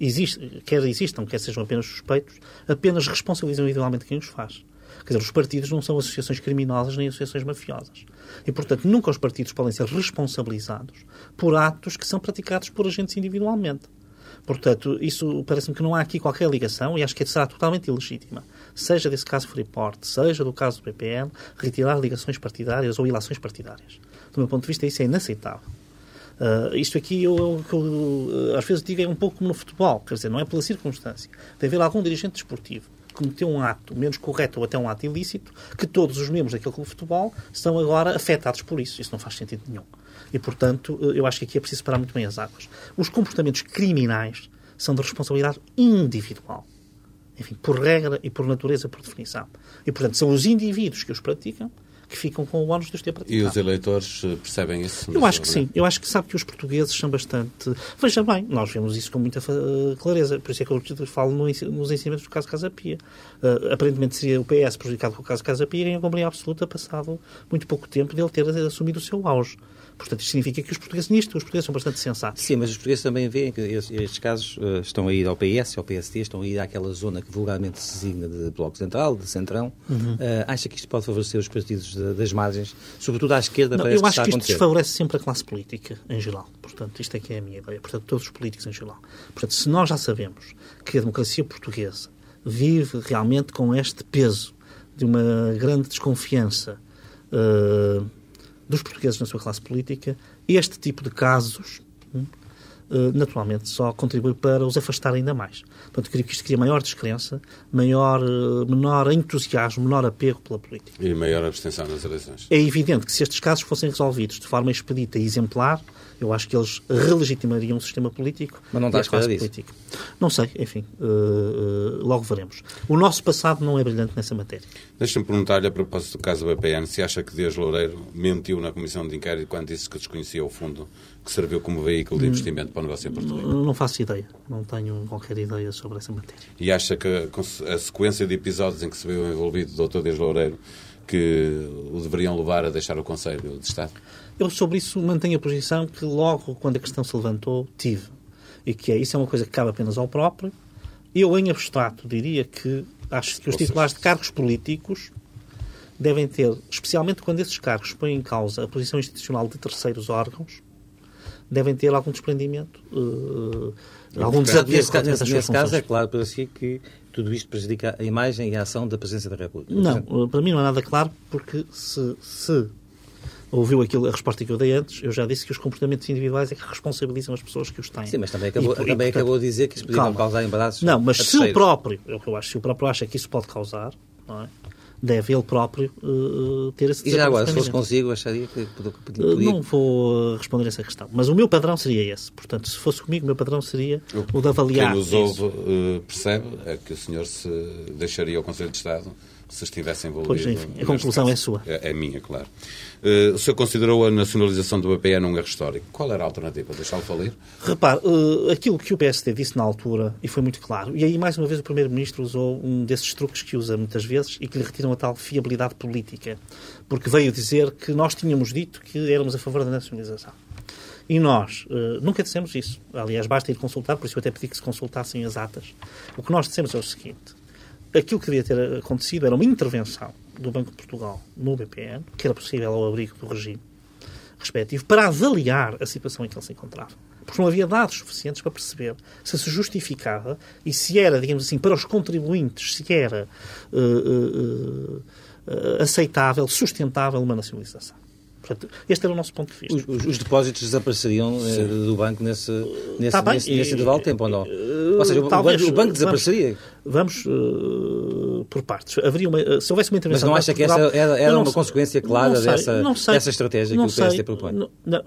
Speaker 2: existe, quer existam, quer sejam apenas suspeitos, apenas responsabilizam individualmente quem os faz. Quer dizer, os partidos não são associações criminosas nem associações mafiosas. E, portanto, nunca os partidos podem ser responsabilizados por atos que são praticados por agentes individualmente. Portanto, isso parece-me que não há aqui qualquer ligação e acho que será totalmente ilegítima. Seja desse caso Freeport, seja do caso do PPM, retirar ligações partidárias ou ilações partidárias. Do meu ponto de vista, isso é inaceitável. Uh, isto aqui, eu, eu- eu, uh, às vezes digo, é um pouco como no futebol, quer dizer, não é pela circunstância. Tem haver algum dirigente desportivo cometeu um ato menos correto ou até um ato ilícito, que todos os membros daquele clube de futebol estão agora afetados por isso. Isso não faz sentido nenhum. E, portanto, uh, eu acho que aqui é preciso separar muito bem as águas. Os comportamentos criminais são de responsabilidade individual. Enfim, por regra e por natureza, por definição. E, portanto, são os indivíduos que os praticam que ficam com o ónus de os ter praticado.
Speaker 1: E os eleitores eh, percebem isso?
Speaker 2: Eu acho que sim. Eu acho que sabe que os portugueses são bastante. Veja bem, nós vemos isso com muita fa- clareza. Por isso é que eu falo nos ensinamentos do caso Casa Pia. Uh, aparentemente seria o PS prejudicado com o caso Casa Pia e ganhou com maioria absoluta passado muito pouco tempo dele ter assumido o seu auge. Portanto, isto significa que os portugueses nisto, os portugueses são bastante sensatos.
Speaker 3: Sim, mas os portugueses também veem que estes, casos eh, estão a ir ao PS, ao PSD, estão a ir àquela zona que vulgarmente se designa de Bloco Central, de Centrão. Eh, acha que isto pode favorecer os partidos da- das margens, sobretudo à esquerda,
Speaker 2: Não, eu
Speaker 3: que
Speaker 2: acho
Speaker 3: a
Speaker 2: que isto desfavorece sempre a classe política em geral. Portanto, isto é que é a minha ideia. Portanto, todos os políticos em geral. Portanto, se nós já sabemos que a democracia portuguesa vive realmente com este peso de uma grande desconfiança eh, dos portugueses na sua classe política, este tipo de casos hum, eh, naturalmente só contribui para os afastar ainda mais. Portanto, creio que isto cria maior descrença, maior, eh, menor entusiasmo, menor apego pela política.
Speaker 1: E maior abstenção nas eleições.
Speaker 2: É evidente que se estes casos fossem resolvidos de forma expedita e exemplar, eu acho que eles relegitimariam o sistema político
Speaker 3: Mas não está à
Speaker 2: a
Speaker 3: espera disso.
Speaker 2: política. Não sei, enfim, eh, eh, logo veremos. O nosso passado não é brilhante nessa matéria.
Speaker 1: Deixa-me perguntar-lhe, a propósito do caso do BPN, se acha que Dias Loureiro mentiu na comissão de inquérito quando disse que desconhecia o fundo que serviu como veículo
Speaker 2: Hum.
Speaker 1: de investimento para o negócio em Rico.
Speaker 2: Não faço ideia, não tenho qualquer ideia sobre essa matéria.
Speaker 1: E acha que a sequência de episódios em que se viu envolvido o Dr. Dias Loureiro que o deveriam levar a deixar o Conselho de Estado?
Speaker 2: Eu sobre isso mantenho a posição que logo quando a questão se levantou tive. E que é, isso é uma coisa que cabe apenas ao próprio. Eu, em abstrato, diria que acho que os titulares de cargos políticos devem ter, especialmente quando esses cargos põem em causa a posição institucional de terceiros órgãos, devem ter algum desprendimento, eh, algum desapego
Speaker 3: Nesse, ca-
Speaker 2: relativamente
Speaker 3: nesse, nesse caso, é claro para si que tudo isto prejudica a imagem e a ação da Presidência da República.
Speaker 2: Não, para mim não é nada claro, porque se, se ouviu aquilo, a resposta que eu dei antes, eu já disse que os comportamentos individuais é que responsabilizam as pessoas que os têm.
Speaker 3: Sim, mas também acabou,
Speaker 2: E,
Speaker 3: também
Speaker 2: portanto,
Speaker 3: acabou de dizer que isso podia causar embaraços.
Speaker 2: Não, mas se o próprio, é o que eu acho, se o próprio acha que isso pode causar, não é? Deve ele próprio eh, ter esse
Speaker 3: E já agora, se fosse consigo, acharia que podia. podia- podia-
Speaker 2: Não vou responder essa questão. Mas o meu padrão seria esse. Portanto, se fosse comigo, o meu padrão seria o de avaliar.
Speaker 1: Quem nos ouve percebe é que o senhor se deixaria o Conselho de Estado se estivesse envolvido.
Speaker 2: Pois, enfim, a conclusão
Speaker 1: caso.
Speaker 2: é sua.
Speaker 1: É, é minha, claro. Eh, o senhor considerou a nacionalização do BPN um erro histórico. Qual era a alternativa? Deixá-lo falir?
Speaker 2: Repare, eh, aquilo que o PSD disse na altura, e foi muito claro, e aí mais uma vez o Primeiro-Ministro usou um desses truques que usa muitas vezes e que lhe retiram a tal fiabilidade política, porque veio dizer que nós tínhamos dito que éramos a favor da nacionalização. E nós eh, nunca dissemos isso. Aliás, basta ir consultar, por isso eu até pedi que se consultassem as atas. O que nós dissemos é o seguinte: aquilo que devia ter acontecido era uma intervenção do Banco de Portugal no BPN, que era possível ao abrigo do regime respectivo, para avaliar a situação em que ele se encontrava. Porque não havia dados suficientes para perceber se se justificava e se era, digamos assim, para os contribuintes, se era eh, eh, eh, aceitável, sustentável uma nacionalização. Portanto, este era o nosso ponto de vista.
Speaker 3: Os, os- os depósitos desapareceriam eh, do banco nesse, nesse,
Speaker 2: Tá bem,
Speaker 3: nesse, nesse
Speaker 2: e-
Speaker 3: intervalo de tempo ou não? Ou seja, o,
Speaker 2: talvez,
Speaker 3: banco, o banco
Speaker 2: vamos-
Speaker 3: desapareceria.
Speaker 2: Vamos, eh, por partes. Haveria uma, eh, se houvesse uma
Speaker 3: Mas
Speaker 2: intervenção...
Speaker 3: não
Speaker 2: do
Speaker 3: acha que essa era, era
Speaker 2: não
Speaker 3: uma
Speaker 2: sei-
Speaker 3: consequência clara
Speaker 2: não sei,
Speaker 3: dessa,
Speaker 2: não sei,
Speaker 3: dessa estratégia
Speaker 2: não
Speaker 3: que o PSD propõe?
Speaker 2: Não, não,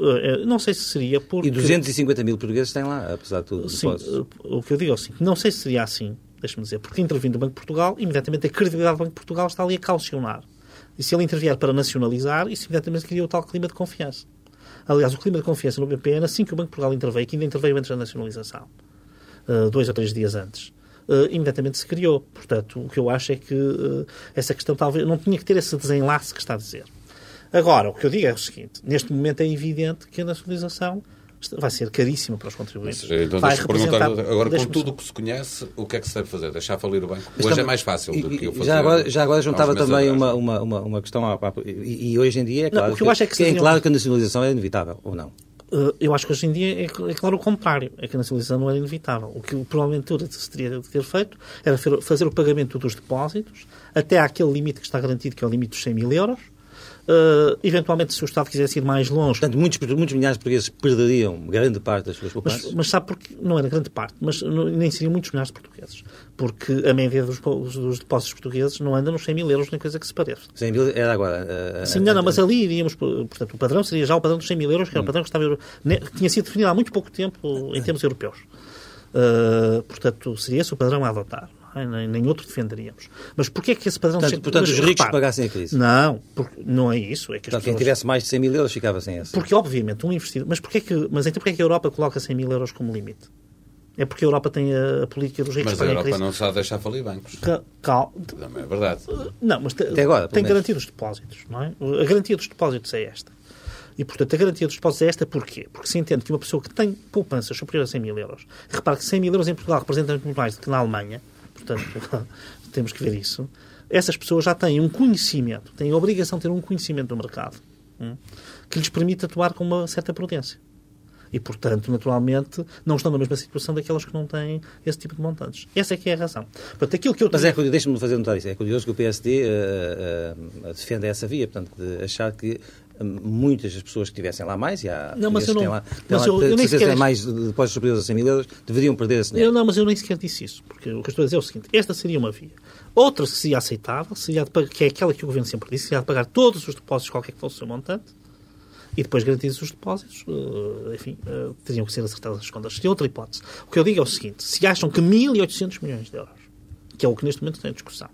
Speaker 2: não sei se seria porque...
Speaker 3: E 250 mil portugueses têm lá, apesar de tudo.
Speaker 2: Sim,
Speaker 3: depósitos.
Speaker 2: o que eu digo é o seguinte, não sei se seria assim, deixa-me dizer, porque intervindo o Banco de Portugal, imediatamente a credibilidade do Banco de Portugal está ali a calcionar. E se ele intervier para nacionalizar, isso imediatamente cria o tal clima de confiança. Aliás, o clima de confiança no BPN, assim que o Banco de Portugal interveio, que ainda interveio antes da nacionalização, eh, dois ou três dias antes, eh, imediatamente se criou. Portanto, o que eu acho é que eh, essa questão talvez não tinha que ter esse desenlace que está a dizer. Agora, o que eu digo é o seguinte: neste momento é evidente que a nacionalização vai ser caríssima para os contribuintes.
Speaker 1: Então,
Speaker 2: vai representar-
Speaker 1: agora com tudo o que se conhece, o que é que se deve fazer? Deixar falir o banco?
Speaker 3: Mas
Speaker 1: Hoje é mais fácil do que eu fazer.
Speaker 3: já agora, já agora juntava também uma, uma, uma, uma questão. à- à- E, e hoje em dia é claro,
Speaker 2: o que eu acho é que
Speaker 3: é claro que a nacionalização é inevitável, ou não?
Speaker 2: Uh, eu acho que hoje em dia é, é claro o contrário, é que a nacionalização não era inevitável. O que provavelmente se teria de ter feito era fazer o pagamento dos depósitos até àquele limite que está garantido, que é o limite dos 100 mil euros. Uh, eventualmente, se o Estado quisesse ir mais longe,
Speaker 3: Portanto, muitos, muitos milhares de portugueses perderiam grande parte das suas
Speaker 2: mas,
Speaker 3: poupanças.
Speaker 2: mas sabe porque não era grande parte, mas não- nem seriam muitos milhares de portugueses, porque a média dos, dos depósitos portugueses não anda nos 100 mil euros, nem coisa que se pareça.
Speaker 3: 100 mil era agora. eh,
Speaker 2: Sim, não, não, mas ali iríamos, portanto, o padrão seria já o padrão dos 100 mil euros, que era o padrão que, estava, que tinha sido definido há muito pouco tempo em termos europeus. Uh, portanto, seria esse o padrão a adotar. Não é? Nem, nem outro defenderíamos. Mas porquê é que esse padrão...
Speaker 3: Portanto,
Speaker 2: sempre-
Speaker 3: portanto,
Speaker 2: mas
Speaker 3: os ricos
Speaker 2: repare,
Speaker 3: pagassem a crise.
Speaker 2: Não, porque não é isso. É que as
Speaker 3: Portanto, quem
Speaker 2: pessoas-
Speaker 3: tivesse mais de 100 mil euros ficava sem essa.
Speaker 2: Porque, obviamente, um investidor... Mas, porquê que, mas então porquê é que a Europa coloca 100 mil euros como limite? É porque a Europa tem a, a política dos ricos
Speaker 1: Mas a
Speaker 2: a
Speaker 1: Europa
Speaker 2: crise.
Speaker 1: não sabe deixar falir bancos.
Speaker 2: Ca- cal-
Speaker 1: Também é verdade.
Speaker 2: Não, mas te-
Speaker 3: Até agora,
Speaker 2: tem
Speaker 3: menos.
Speaker 2: garantia dos depósitos, não é? A garantia dos depósitos é esta. E, portanto, a garantia dos depósitos é esta porquê? Porque se entende que uma pessoa que tem poupanças superiores a 100 mil euros, repare que 100 mil euros em Portugal representa muito mais do que na Alemanha, portanto, temos que ver isso, essas pessoas já têm um conhecimento, têm a obrigação de ter um conhecimento do mercado, hum, que lhes permite atuar com uma certa prudência. E, portanto, naturalmente, não estão na mesma situação daquelas que não têm esse tipo de montantes. Essa é que é a razão. Portanto, aquilo que eu
Speaker 3: Mas é curioso, deixa-me fazer notar isso, é curioso que o PSD eh, eh, defenda essa via, portanto, de achar que eh, muitas das pessoas que tivessem lá mais, e há
Speaker 2: Não, mas eu
Speaker 3: que têm
Speaker 2: não-
Speaker 3: lá,
Speaker 2: mas
Speaker 3: lá,
Speaker 2: eu- eu nem sequer-
Speaker 3: mais depósitos superiores a 100 mil euros, deveriam perder esse
Speaker 2: Eu
Speaker 3: dinheiro.
Speaker 2: não, mas eu nem sequer disse isso, porque o que eu estou a dizer é o seguinte: esta seria uma via. Outra que seria aceitável, seria pagar, que é aquela que o governo sempre disse, seria de pagar todos os depósitos, qualquer que fosse o seu montante, e depois garantidos os depósitos, eh, enfim, eh, teriam que ser acertadas as contas. Tem outra hipótese. O que eu digo é o seguinte: se acham que 1.800 milhões de euros, que é o que neste momento tem em discussão,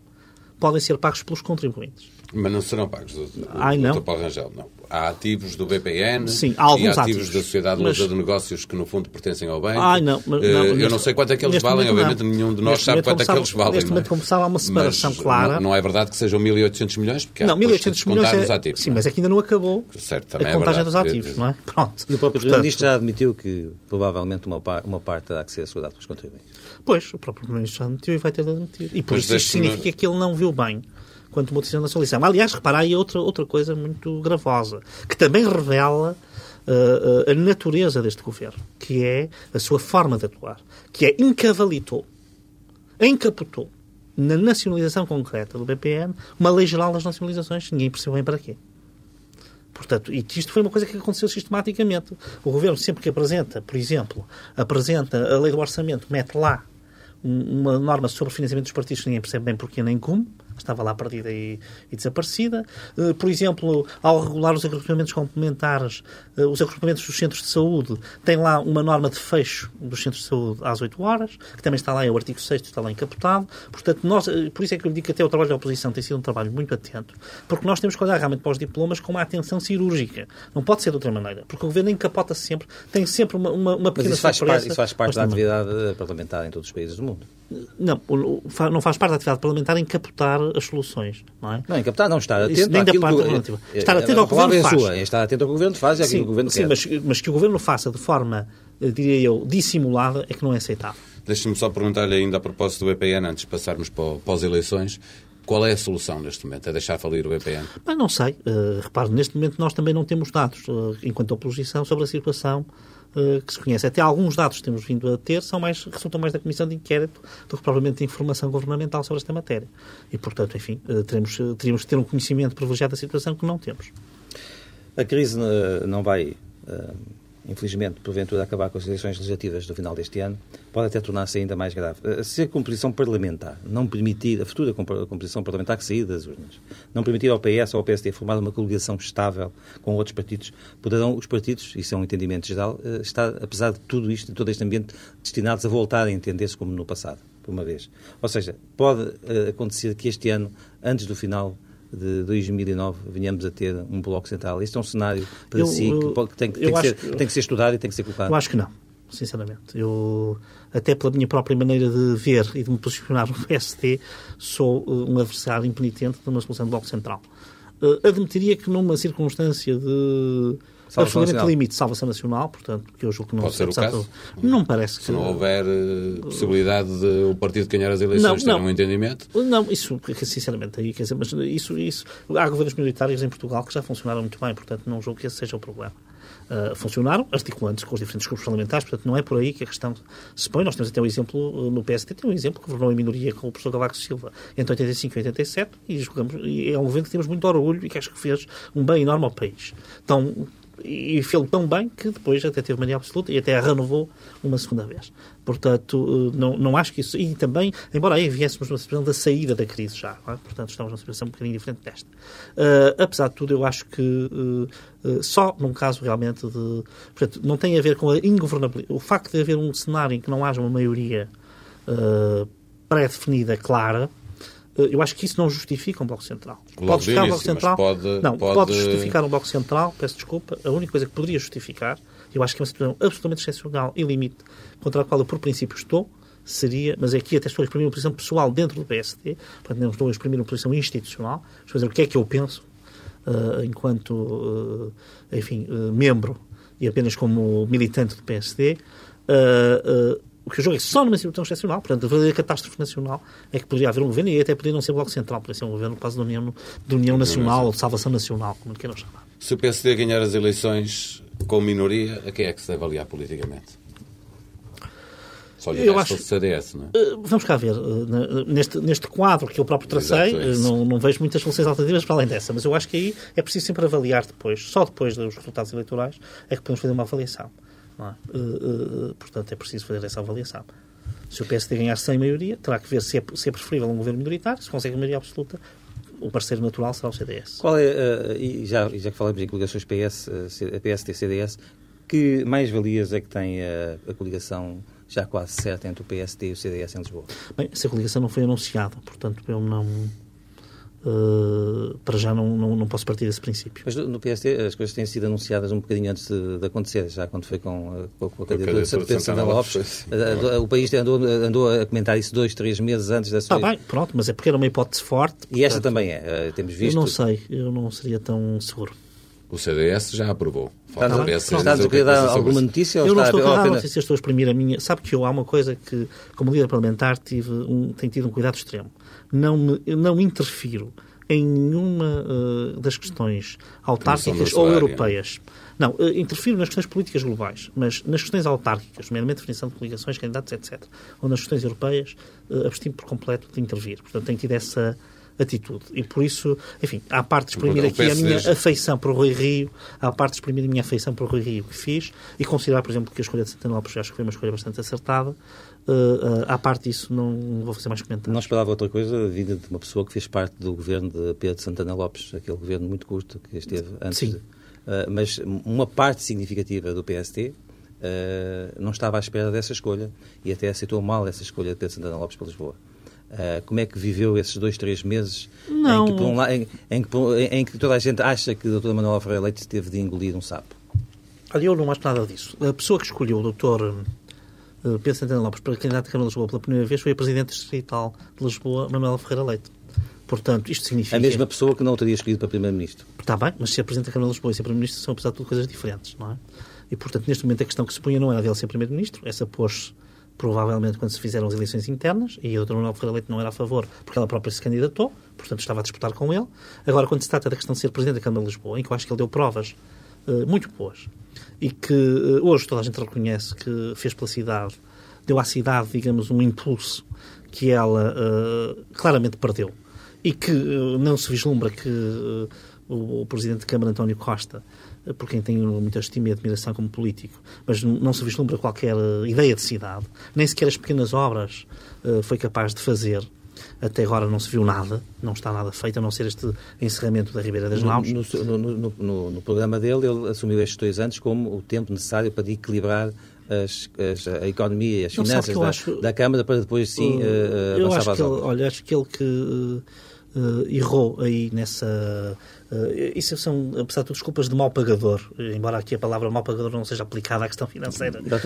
Speaker 2: podem ser pagos pelos contribuintes.
Speaker 1: Mas não serão pagos do, do,
Speaker 2: Ai, não?
Speaker 1: do Paulo Rangel, não. Há ativos do BPN
Speaker 2: Sim, há
Speaker 1: e há ativos,
Speaker 2: ativos.
Speaker 1: da Sociedade
Speaker 2: Mas-
Speaker 1: de Negócios que, no fundo, pertencem ao banco.
Speaker 2: Ai, não, mas-
Speaker 1: Eh,
Speaker 2: não,
Speaker 1: eu
Speaker 2: neste-
Speaker 1: não sei quanto é que eles valem,
Speaker 2: momento,
Speaker 1: obviamente
Speaker 2: não.
Speaker 1: nenhum de nós
Speaker 2: Neste
Speaker 1: sabe quanto é que eles valem.
Speaker 2: neste
Speaker 1: não é?
Speaker 2: momento, como sabe, há uma separação
Speaker 1: Mas
Speaker 2: clara.
Speaker 1: Não, não é verdade que sejam 1.800 milhões, porque há
Speaker 2: Não,
Speaker 1: depois
Speaker 2: 1.800
Speaker 1: de
Speaker 2: milhões
Speaker 1: descontar
Speaker 2: é...
Speaker 1: os ativos.
Speaker 2: Sim,
Speaker 1: não é?
Speaker 2: mas aqui ainda não acabou
Speaker 1: Certo, também
Speaker 2: a
Speaker 1: é
Speaker 2: contagem
Speaker 1: verdade.
Speaker 2: dos ativos, não é? Pronto.
Speaker 3: E o próprio
Speaker 2: Portanto,
Speaker 3: Primeiro-Ministro já admitiu que provavelmente uma, par- uma parte terá que ser assegurada pelos contribuintes.
Speaker 2: Pois, o próprio Primeiro-Ministro já admitiu e vai ter de admitir. E por
Speaker 1: Pois
Speaker 2: isso isto significa que ele não viu bem quanto uma decisão nacionalização. Aliás, repara aí outra, outra coisa muito gravosa, que também revela uh, a natureza deste governo, que é a sua forma de atuar, que é encavalitou, encapotou na nacionalização concreta do BPN uma lei geral das nacionalizações, ninguém percebeu bem para quê. Portanto, e isto foi uma coisa que aconteceu sistematicamente. O Governo, sempre que apresenta, por exemplo, apresenta a lei do orçamento, mete lá uma norma sobre financiamento dos partidos ninguém percebe bem porquê nem como, estava lá perdida e, e desaparecida. Uh, por exemplo, ao regular os agrupamentos complementares, uh, os agrupamentos dos centros de saúde, tem lá uma norma de fecho dos centros de saúde às 8 horas, que também está lá, é o artigo 6 está lá encapotado. Portanto, nós, uh, por isso é que eu digo que até o trabalho da oposição tem sido um trabalho muito atento, porque nós temos que olhar realmente para os diplomas com uma atenção cirúrgica. Não pode ser de outra maneira, porque o governo encapota -se sempre, tem sempre uma, uma, uma pequena
Speaker 3: Mas isso faz, parte, isso faz parte da atividade parlamentar em todos os países do mundo.
Speaker 2: Não, não faz parte da atividade parlamentar encapotar as soluções, não é?
Speaker 3: Não, encapotar não, estar atento
Speaker 2: Isso nem da parte
Speaker 3: relativa.
Speaker 2: Estar atento ao que o governo
Speaker 3: é
Speaker 2: faz.
Speaker 3: Sua, é estar atento ao que o governo faz e àquilo
Speaker 2: sim,
Speaker 3: que o governo
Speaker 2: sim,
Speaker 3: quer.
Speaker 2: Mas, mas que o governo faça de forma, eh, diria eu, dissimulada é que não é aceitável.
Speaker 1: Deixe-me só perguntar-lhe ainda a propósito do EPN, antes de passarmos para, para as eleições, qual é a solução neste momento? É deixar falir o EPN?
Speaker 2: Mas não sei. Uh, repare, neste momento nós também não temos dados, uh, enquanto oposição, sobre a situação uh, que se conhece. Até alguns dados que temos vindo a ter são mais, resultam mais da Comissão de Inquérito do que provavelmente de informação governamental sobre esta matéria. E, portanto, enfim, teremos, teríamos que ter um conhecimento privilegiado da situação que não temos.
Speaker 3: A crise não vai infelizmente, porventura acabar com as eleições legislativas do final deste ano, pode até tornar-se ainda mais grave. Se a composição parlamentar não permitir, a futura composição parlamentar que sair das urnas, não permitir ao PS ou ao PSD formar uma coligação estável com outros partidos, poderão os partidos, isso é um entendimento geral, eh, estar, apesar de tudo isto, de todo este ambiente, destinados a voltar a entender-se como no passado, por uma vez. Ou seja, pode eh, acontecer que este ano, antes do final de 2009 venhamos a ter um bloco central. Este é um cenário para eu, si que, pode, tem, tem, que ser, que, tem que ser estudado e tem que ser colocado.
Speaker 2: Eu acho que não, sinceramente. Eu, até pela minha própria maneira de ver e de me posicionar no PSD, sou uh, um adversário impenitente de uma solução de bloco central. Uh, admitiria que numa circunstância de absolutamente limite de salvação nacional, portanto, que eu julgo que não
Speaker 1: Pode ser o caso?
Speaker 2: Não parece que...
Speaker 1: Se não houver uh, possibilidade de o partido ganhar as eleições, não, ter um entendimento?
Speaker 2: Não, isso, sinceramente, aí, quer dizer, mas isso, isso, há governos minoritários em Portugal que já funcionaram muito bem, portanto, não julgo que esse seja o problema. Uh, funcionaram, articulando-se com os diferentes grupos parlamentares, portanto, não é por aí que a questão se põe. Nós temos até um exemplo no PST, tem um exemplo que governou em minoria com o professor Cavaco Silva entre 85 e 87, e, julgamos, e é um governo que temos muito orgulho e que acho que fez um bem enorme ao país. Então, e fez tão bem que depois até teve maioria absoluta e até a renovou uma segunda vez. Portanto, eh, não, não acho que isso. E também, embora aí viéssemos numa situação da saída da crise já, é? portanto, estamos numa situação um bocadinho diferente desta. Uh, apesar de tudo, eu acho que uh, uh, só num caso realmente de. Portanto, não tem a ver com a ingovernabilidade. O facto de haver um cenário em que não haja uma maioria pré-definida, clara, eu acho que isso não justifica um Bloco Central.
Speaker 1: Logo pode justificar um Bloco Central? Pode,
Speaker 2: não,
Speaker 1: pode...
Speaker 2: pode... justificar um Bloco Central, peço desculpa. A única coisa que poderia justificar, eu acho que é uma situação absolutamente excepcional e limite, contra a qual eu, por princípio, estou, seria, mas aqui até estou a exprimir uma posição pessoal dentro do PSD, portanto não estou a exprimir uma posição institucional, estou a dizer o que é que eu penso, uh, enquanto, uh, enfim, uh, membro e apenas como militante do PSD, o que eu jogo é só numa situação excepcional, portanto, a verdadeira catástrofe nacional é que poderia haver um governo e até poderia não ser Bloco Central, poderia ser um governo quase da União, de União Nacional ou de Salvação Nacional, como queiram chamar.
Speaker 1: Se o PSD ganhar as eleições com minoria, a quem é que se deve aliar politicamente? Só lhe eu acho, CDS, não é?
Speaker 2: Eh, vamos cá ver. Eh, neste, neste quadro que eu próprio tracei, Exato, é não, não vejo muitas soluções alternativas para além dessa, mas eu acho que aí é preciso sempre avaliar depois, só depois dos resultados eleitorais, é que podemos fazer uma avaliação. É? Uh, uh, portanto, é preciso fazer essa avaliação. Se o PSD ganhar sem maioria, terá que ver se é, se é preferível um governo minoritário, se consegue maioria absoluta, o parceiro natural será o CDS.
Speaker 3: Qual é, uh, e já, já que falamos em coligações PS, PSD CDS, que mais-valias é que tem a, a coligação já quase certa entre o PSD e o CDS em Lisboa?
Speaker 2: Bem, essa coligação não foi anunciada, portanto eu não Uh, para já não, não, não, posso partir desse princípio.
Speaker 3: Mas no PSD as coisas têm sido anunciadas um bocadinho antes de, de acontecer, já quando foi com, com, com a candidatura de Pedro Santana Lopes. Eh, o país andou, andou, a comentar isso dois, três meses antes da sua...
Speaker 2: Está bem, pronto, mas é porque era uma hipótese forte. Portanto,
Speaker 3: e esta também é, uh, temos visto...
Speaker 2: Eu não sei, eu não seria tão seguro.
Speaker 1: O CDS já aprovou.
Speaker 3: Falta está, PS está a querer dar alguma notícia?
Speaker 2: Eu não estou a dar notícia, estou a exprimir a minha... Sabe que eu há uma coisa que, como líder parlamentar, tive um, tenho tido um cuidado extremo. Não, me, não interfiro em nenhuma uh, das questões autárquicas ou europeias. Não, uh, interfiro nas questões políticas globais, mas nas questões autárquicas, nomeadamente definição de coligações, candidatos, etc., ou nas questões europeias, uh, por completo de intervir. Portanto, tenho tido essa atitude. E por isso, enfim, há parte de exprimir aqui a minha afeição para o Rui Rio, há parte de exprimir a minha afeição para o Rui Rio que fiz e considerar, por exemplo, que a escolha de Santana Lopes acho que foi uma escolha bastante acertada. Uh, uh, à parte disso, não vou fazer mais comentários.
Speaker 3: Não esperava outra coisa vinda de uma pessoa que fez parte do governo de Pedro Santana Lopes, aquele governo muito curto que esteve antes.
Speaker 2: Sim.
Speaker 3: De, uh, mas uma parte significativa do PST não estava à espera dessa escolha e até aceitou mal essa escolha de Pedro Santana Lopes para Lisboa. Uh, como é que viveu esses dois, três meses
Speaker 2: não.
Speaker 3: Em, que, um, em, em, que, em, que, toda a gente acha que o Dr. Manuel Ferreira Leite teve de engolir um sapo?
Speaker 2: Olha, eu não acho nada disso. A pessoa que escolheu o Dr. Uh, Pedro Santana Lopes para candidato à Câmara de Lisboa pela primeira vez foi a Presidente Distrital de Lisboa, Manuel Ferreira Leite. Portanto, isto significa...
Speaker 3: A mesma pessoa que não teria escolhido para Primeiro-Ministro.
Speaker 2: Está bem, mas ser Presidente da Câmara de Lisboa e ser Primeiro-Ministro são, apesar de tudo, coisas diferentes, não é? E, portanto, neste momento a questão que se punha não era dele ser Primeiro-Ministro, essa pôs-se provavelmente quando se fizeram as eleições internas, e a doutora Manuel Ferreira Leite não era a favor, porque ela própria se candidatou, portanto estava a disputar com ele. Agora, quando se trata da questão de ser Presidente da Câmara de Lisboa, em que eu acho que ele deu provas uh, muito boas, e que uh, hoje toda a gente reconhece que fez pela cidade, deu à cidade, digamos, um impulso que ela uh, claramente perdeu, e que não se vislumbra que o, o Presidente de Câmara, António Costa, por quem tenho muita estima e admiração como político, mas não se vislumbra qualquer eh, ideia de cidade, nem sequer as pequenas obras uh, foi capaz de fazer. Até agora não se viu nada, não está nada feito, a não ser este encerramento da Ribeira das Naus.
Speaker 3: No, no, no, no, programa dele, ele assumiu estes dois anos como o tempo necessário para equilibrar as, as, a economia e as finanças da, acho, da, Câmara para depois sim uh,
Speaker 2: eu acho que ele, Olha, acho que ele que uh, errou aí nessa isso são, apesar de tudo, desculpas de mau pagador, embora aqui a palavra mau pagador não seja aplicada à questão financeira. Pelo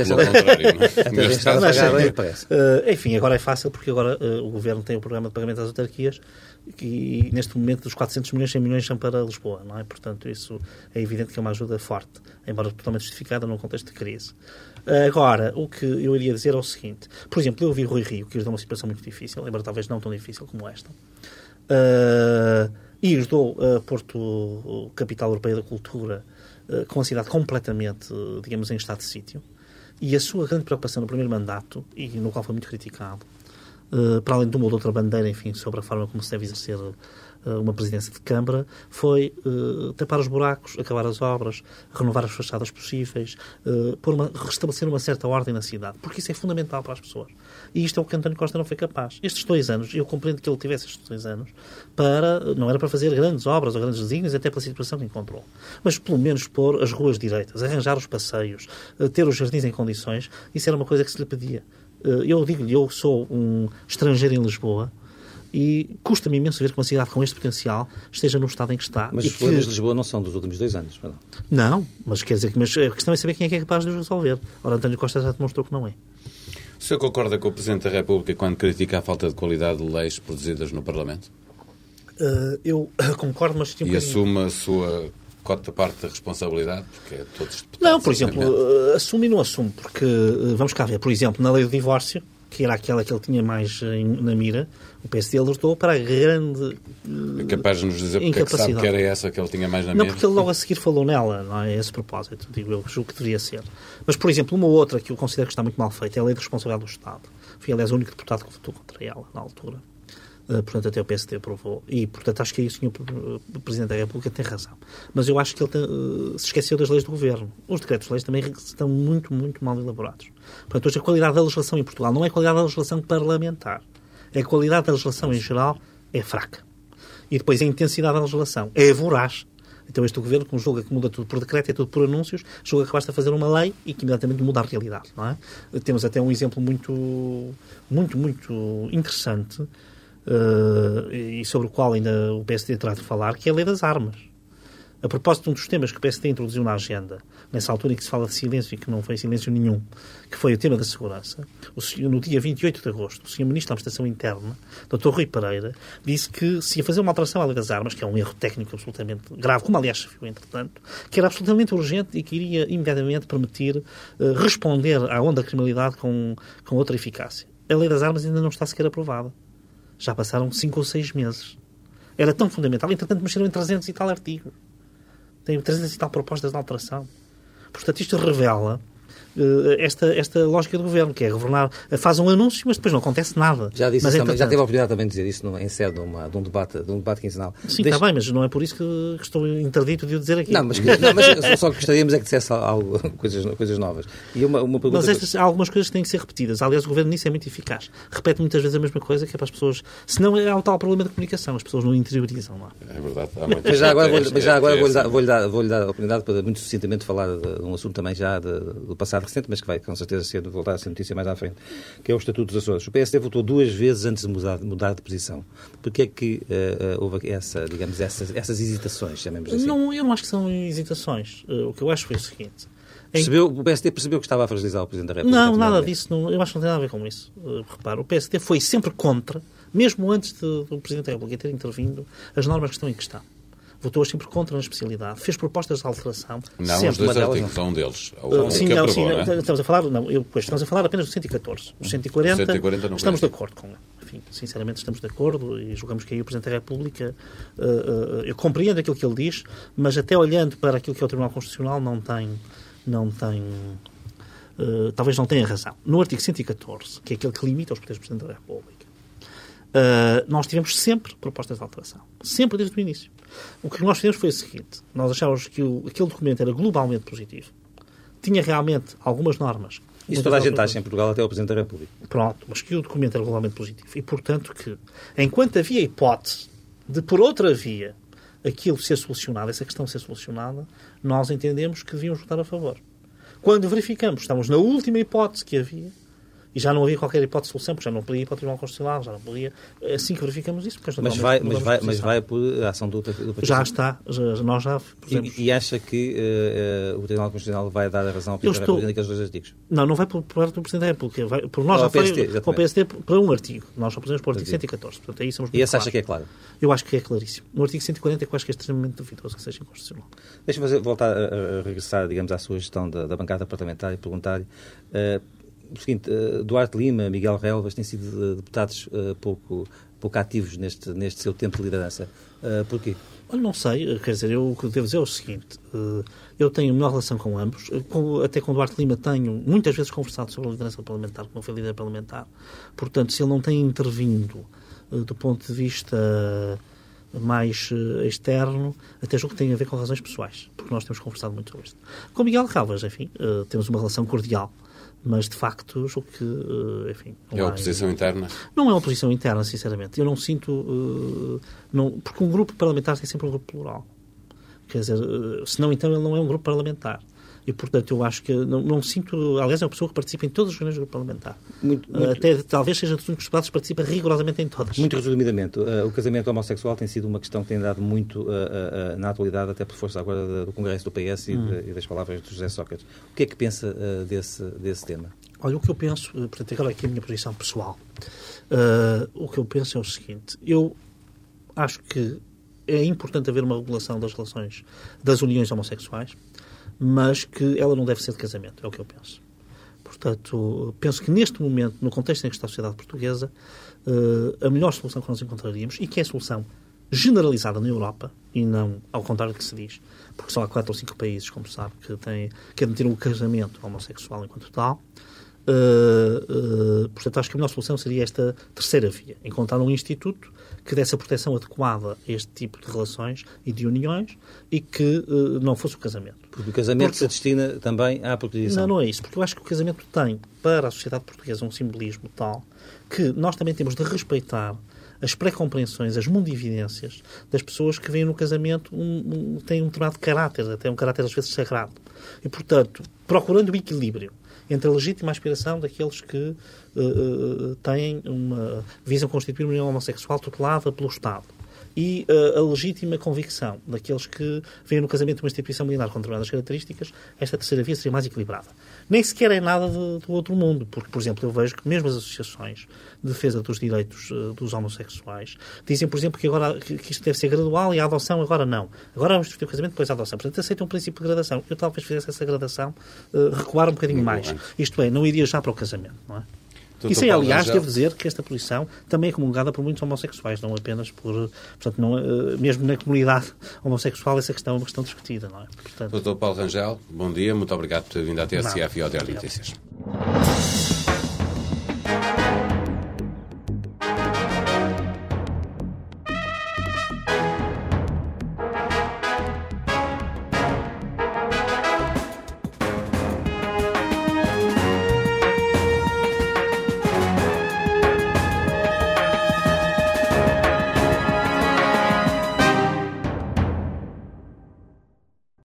Speaker 1: contrário,
Speaker 2: uh, enfim, agora é fácil porque agora uh, o Governo tem o programa de pagamento às autarquias e, neste momento dos 400 milhões, 100 milhões são para Lisboa, não é? Portanto, isso é evidente que é uma ajuda forte, embora totalmente justificada num contexto de crise. Agora, o que eu iria dizer é o seguinte. Por exemplo, eu vi Rui Rio, que lhes uma situação muito difícil, embora talvez não tão difícil como esta. Uh, e ajudou a Porto, capital europeia da cultura, eh, com a cidade completamente, digamos, em estado de sítio. E a sua grande preocupação no primeiro mandato, e no qual foi muito criticado, eh, para além de uma ou de outra bandeira, enfim, sobre a forma como se deve exercer eh, uma presidência de Câmara, foi tapar os buracos, acabar as obras, renovar as fachadas possíveis, restabelecer uma certa ordem na cidade, porque isso é fundamental para as pessoas. E isto é o que António Costa não foi capaz. Estes dois anos, eu compreendo que ele tivesse estes dois anos, para, não era para fazer grandes obras ou grandes desígnios, até pela situação que encontrou, mas pelo menos pôr as ruas direitas, arranjar os passeios, uh, ter os jardins em condições, isso era uma coisa que se lhe pedia. eu digo-lhe, eu sou um estrangeiro em Lisboa, e custa-me imenso ver que uma cidade com este potencial esteja no estado em que está.
Speaker 3: Mas os
Speaker 2: que...
Speaker 3: problemas de Lisboa não são dos últimos dois anos,
Speaker 2: não? Não, mas quer dizer que mas a questão é saber quem é que é capaz de os resolver. Ora, António Costa já demonstrou que não é.
Speaker 1: O senhor concorda com o Presidente da República quando critica a falta de qualidade de leis produzidas no Parlamento?
Speaker 2: Uh, eu concordo, mas...
Speaker 1: Um e assume a sua cota parte da responsabilidade, porque é todos deputados...
Speaker 2: Não, por exemplo, uh, assume e não assume, porque, uh, vamos cá ver, por exemplo, na lei do divórcio, que era aquela que ele tinha mais em, na mira, o PSD alertou para a grande
Speaker 1: É capaz de nos dizer porque é que sabe que era essa que ele tinha mais na
Speaker 2: mira? Não, porque ele logo a seguir falou nela, não é esse propósito, digo eu, julgo que deveria ser. Mas, por exemplo, uma outra que eu considero que está muito mal feita é a lei de responsabilidade do Estado. Fui, aliás, o único deputado que votou contra ela, na altura. Uh, portanto, até o PSD aprovou. E, portanto, acho que aí o Sr. Presidente da República tem razão. Mas eu acho que ele tem, uh, se esqueceu das leis do Governo. Os decretos-leis também estão muito, muito mal elaborados. Portanto, hoje a qualidade da legislação em Portugal não é a qualidade da legislação parlamentar. É a qualidade da legislação em geral é fraca. E depois a intensidade da legislação é voraz. Então este governo, como julga que muda tudo por decreto, é tudo por anúncios, julga que basta fazer uma lei e que imediatamente muda a realidade. Não é? Temos até um exemplo muito, muito, muito interessante uh, e sobre o qual ainda o PSD terá de falar, que é a lei das armas. A propósito de um dos temas que o PSD introduziu na agenda, nessa altura em que se fala de silêncio e que não foi silêncio nenhum, que foi o tema da segurança, o no dia 28 de agosto, o Sr. Ministro da Administração Interna, Dr. Rui Pereira, disse que se ia fazer uma alteração à lei das armas, que é um erro técnico absolutamente grave, como aliás se viu entretanto, que era absolutamente urgente e que iria imediatamente permitir uh, responder à onda da criminalidade com, com outra eficácia. A lei das armas ainda não está sequer aprovada. Já passaram cinco ou seis meses. Era tão fundamental. Entretanto, mexeram em 300 e tal artigos. Tem 300 e tal propostas de alteração. Portanto, isto revela esta, esta lógica do governo, que é governar, faz um anúncio, mas depois não acontece nada.
Speaker 3: Já disse
Speaker 2: mas,
Speaker 3: também, já teve a oportunidade também de dizer isso em sede de, uma, de, um debate, de um debate quinzenal.
Speaker 2: Sim, Deixa... está bem, mas não é por isso que estou interdito de o dizer aqui.
Speaker 3: Não, mas, não, mas só gostaríamos é que dissesse algo, coisas, coisas novas.
Speaker 2: E uma, uma pergunta mas estas, há algumas coisas que têm que ser repetidas. Aliás, o governo nisso é muito eficaz. Repete muitas vezes a mesma coisa, que é para as pessoas. Senão é o tal problema de comunicação, as pessoas não interiorizam. Não
Speaker 1: é? é verdade.
Speaker 3: Mas já agora, vou, mas já agora vou-lhe dar, vou dar, vou dar a oportunidade para muito sucintamente falar de um assunto também já de, do passado recente, mas que vai com certeza ser, voltar a ser notícia mais à frente, que é o Estatuto dos Açores. O PSD votou duas vezes antes de mudar, mudar de posição. Porquê é que uh, houve essa, digamos, essas, essas hesitações, chamemos assim?
Speaker 2: Não, eu não acho que são hesitações. Uh, o que eu acho foi o seguinte.
Speaker 3: Percebeu, o PSD percebeu que estava a fragilizar o Presidente da República?
Speaker 2: Não, nada disso. Não, eu acho que não tem nada a ver com isso. Uh, repara, o PSD foi sempre contra, mesmo antes de, do Presidente da República ter intervindo, as normas que estão em questão votou sempre contra na especialidade, fez propostas de alteração.
Speaker 1: Não, sempre. os dois artigos são deles.
Speaker 2: O, sim, não, sim, não, é? estamos a falar, não, eu, pois, estamos a falar apenas do 114. O 140, 140 estamos de acordo com ele. Enfim, sinceramente estamos de acordo e julgamos que aí o Presidente da República, uh, uh, eu compreendo aquilo que ele diz, mas até olhando para aquilo que é o Tribunal Constitucional não tem, não tem, uh, talvez não tenha razão. No artigo 114, que é aquele que limita os poderes do Presidente da República, nós tivemos sempre propostas de alteração. Sempre desde o início. O que nós fizemos foi o seguinte: nós achávamos que o, aquele documento era globalmente positivo, tinha realmente algumas normas.
Speaker 3: Isso toda a gente acha em Portugal, até o Presidente da República.
Speaker 2: Pronto, mas que o documento era globalmente positivo. E, portanto, que enquanto havia hipótese de, por outra via, aquilo ser solucionado, essa questão ser solucionada, nós entendemos que devíamos votar a favor. Quando verificamos, estamos na última hipótese que havia, e já não havia qualquer hipótese de solução, porque já não podia ir para o Tribunal Constitucional, já não podia. É assim que verificamos isso.
Speaker 3: Porque mas, vai, mas, vai, mas vai por ação do, do
Speaker 2: Partido Já está, já, nós já
Speaker 3: e, e, acha que uh, uh, o Tribunal Constitucional vai dar a razão ao Presidente estou... da República naqueles dois artigos?
Speaker 2: Não, não vai por parte do Presidente da República. Vai, por nós já foi para o PSD para um artigo. Nós só podemos para o artigo 114. Portanto, aí somos
Speaker 3: e esse acha que é claro?
Speaker 2: Eu acho que é claríssimo. No artigo 140 é que eu acho que é extremamente duvidoso que seja inconstitucional.
Speaker 3: Deixa-me voltar a, a, regressar, digamos, à sua gestão da, da bancada parlamentar e perguntar-lhe uh, o seguinte, uh, Duarte Lima, Miguel Relvas têm sido deputados uh, pouco, pouco ativos neste, neste seu tempo de liderança. Porquê?
Speaker 2: Não sei, quer dizer, eu, o que devo dizer é o seguinte, eu tenho melhor relação com ambos, até com Duarte Lima tenho muitas vezes conversado sobre a liderança parlamentar, como foi líder parlamentar, portanto, se ele não tem intervindo do ponto de vista mais externo, até julgo que tem a ver com razões pessoais, porque nós temos conversado muito sobre isto. Com Miguel Relvas, enfim, temos uma relação cordial, mas de facto julgo que, eh, enfim...
Speaker 1: É a oposição interna?
Speaker 2: Não é oposição interna, sinceramente. Eu não sinto... Uh, não, porque um grupo parlamentar tem sempre um grupo plural. Quer dizer, uh, senão então ele não é um grupo parlamentar. E, portanto, eu acho que não, não, sinto. Aliás, é uma pessoa que participa em todas as reuniões do grupo parlamentar. Muito, muito, Até talvez seja dos únicos deputados que participa rigorosamente em todas.
Speaker 3: Muito resumidamente, uh, o casamento homossexual tem sido uma questão que tem dado muito uh, uh, na atualidade, até por força agora do Congresso do PS e, hum. de, e das palavras de José Sócrates. O que é que pensa desse, desse tema?
Speaker 2: Olha, o que eu penso, portanto, agora aqui a minha posição pessoal. o que eu penso é o seguinte: eu acho que é importante haver uma regulação das relações das uniões homossexuais mas que ela não deve ser de casamento, é o que eu penso. Portanto, penso que neste momento, no contexto em que está a sociedade portuguesa, eh, a melhor solução que nós encontraríamos, e que é a solução generalizada na Europa, e não ao contrário do que se diz, porque só há quatro ou cinco países, como se sabe, que, têm, que admitiram o casamento homossexual enquanto tal, Uh, uh, portanto, acho que a melhor solução seria esta terceira via: encontrar um instituto que desse a proteção adequada a este tipo de relações e de uniões e que uh, não fosse o casamento.
Speaker 3: Porque o casamento porque... se destina também à proteção.
Speaker 2: Não, não é isso, porque eu acho que o casamento tem para a sociedade portuguesa um simbolismo tal que nós também temos de respeitar as pré-compreensões, as mundividências das pessoas que veem no casamento um, um, têm um determinado caráter, até um caráter às vezes sagrado. E, portanto, procurando o equilíbrio entre a legítima aspiração daqueles que uh, têm uma, visam constituir uma união homossexual tutelada pelo Estado e uh, a legítima convicção daqueles que veem no casamento uma instituição milenar com determinadas características, esta terceira via seria mais equilibrada. Nem sequer é nada de, do outro mundo, porque, por exemplo, eu vejo que mesmo as associações de defesa dos direitos uh, dos homossexuais dizem, por exemplo, que agora que, que, isto deve ser gradual e a adoção agora não. Agora vamos discutir o casamento, depois a adoção. Portanto, aceitam um princípio de gradação. Eu talvez fizesse essa gradação uh, recuar um bocadinho Muito mais. Bem. Isto é, não iria já para o casamento, não é? Doutor Isso é, aliás, Rangel. devo dizer que esta posição também é comungada por muitos homossexuais, não apenas por. Portanto, não, eh, mesmo na comunidade homossexual, essa questão é uma questão discutida, não é?
Speaker 1: Portanto... Doutor Paulo Rangel, bom dia, muito obrigado por ter vindo à TSF e ao Diário Notícias.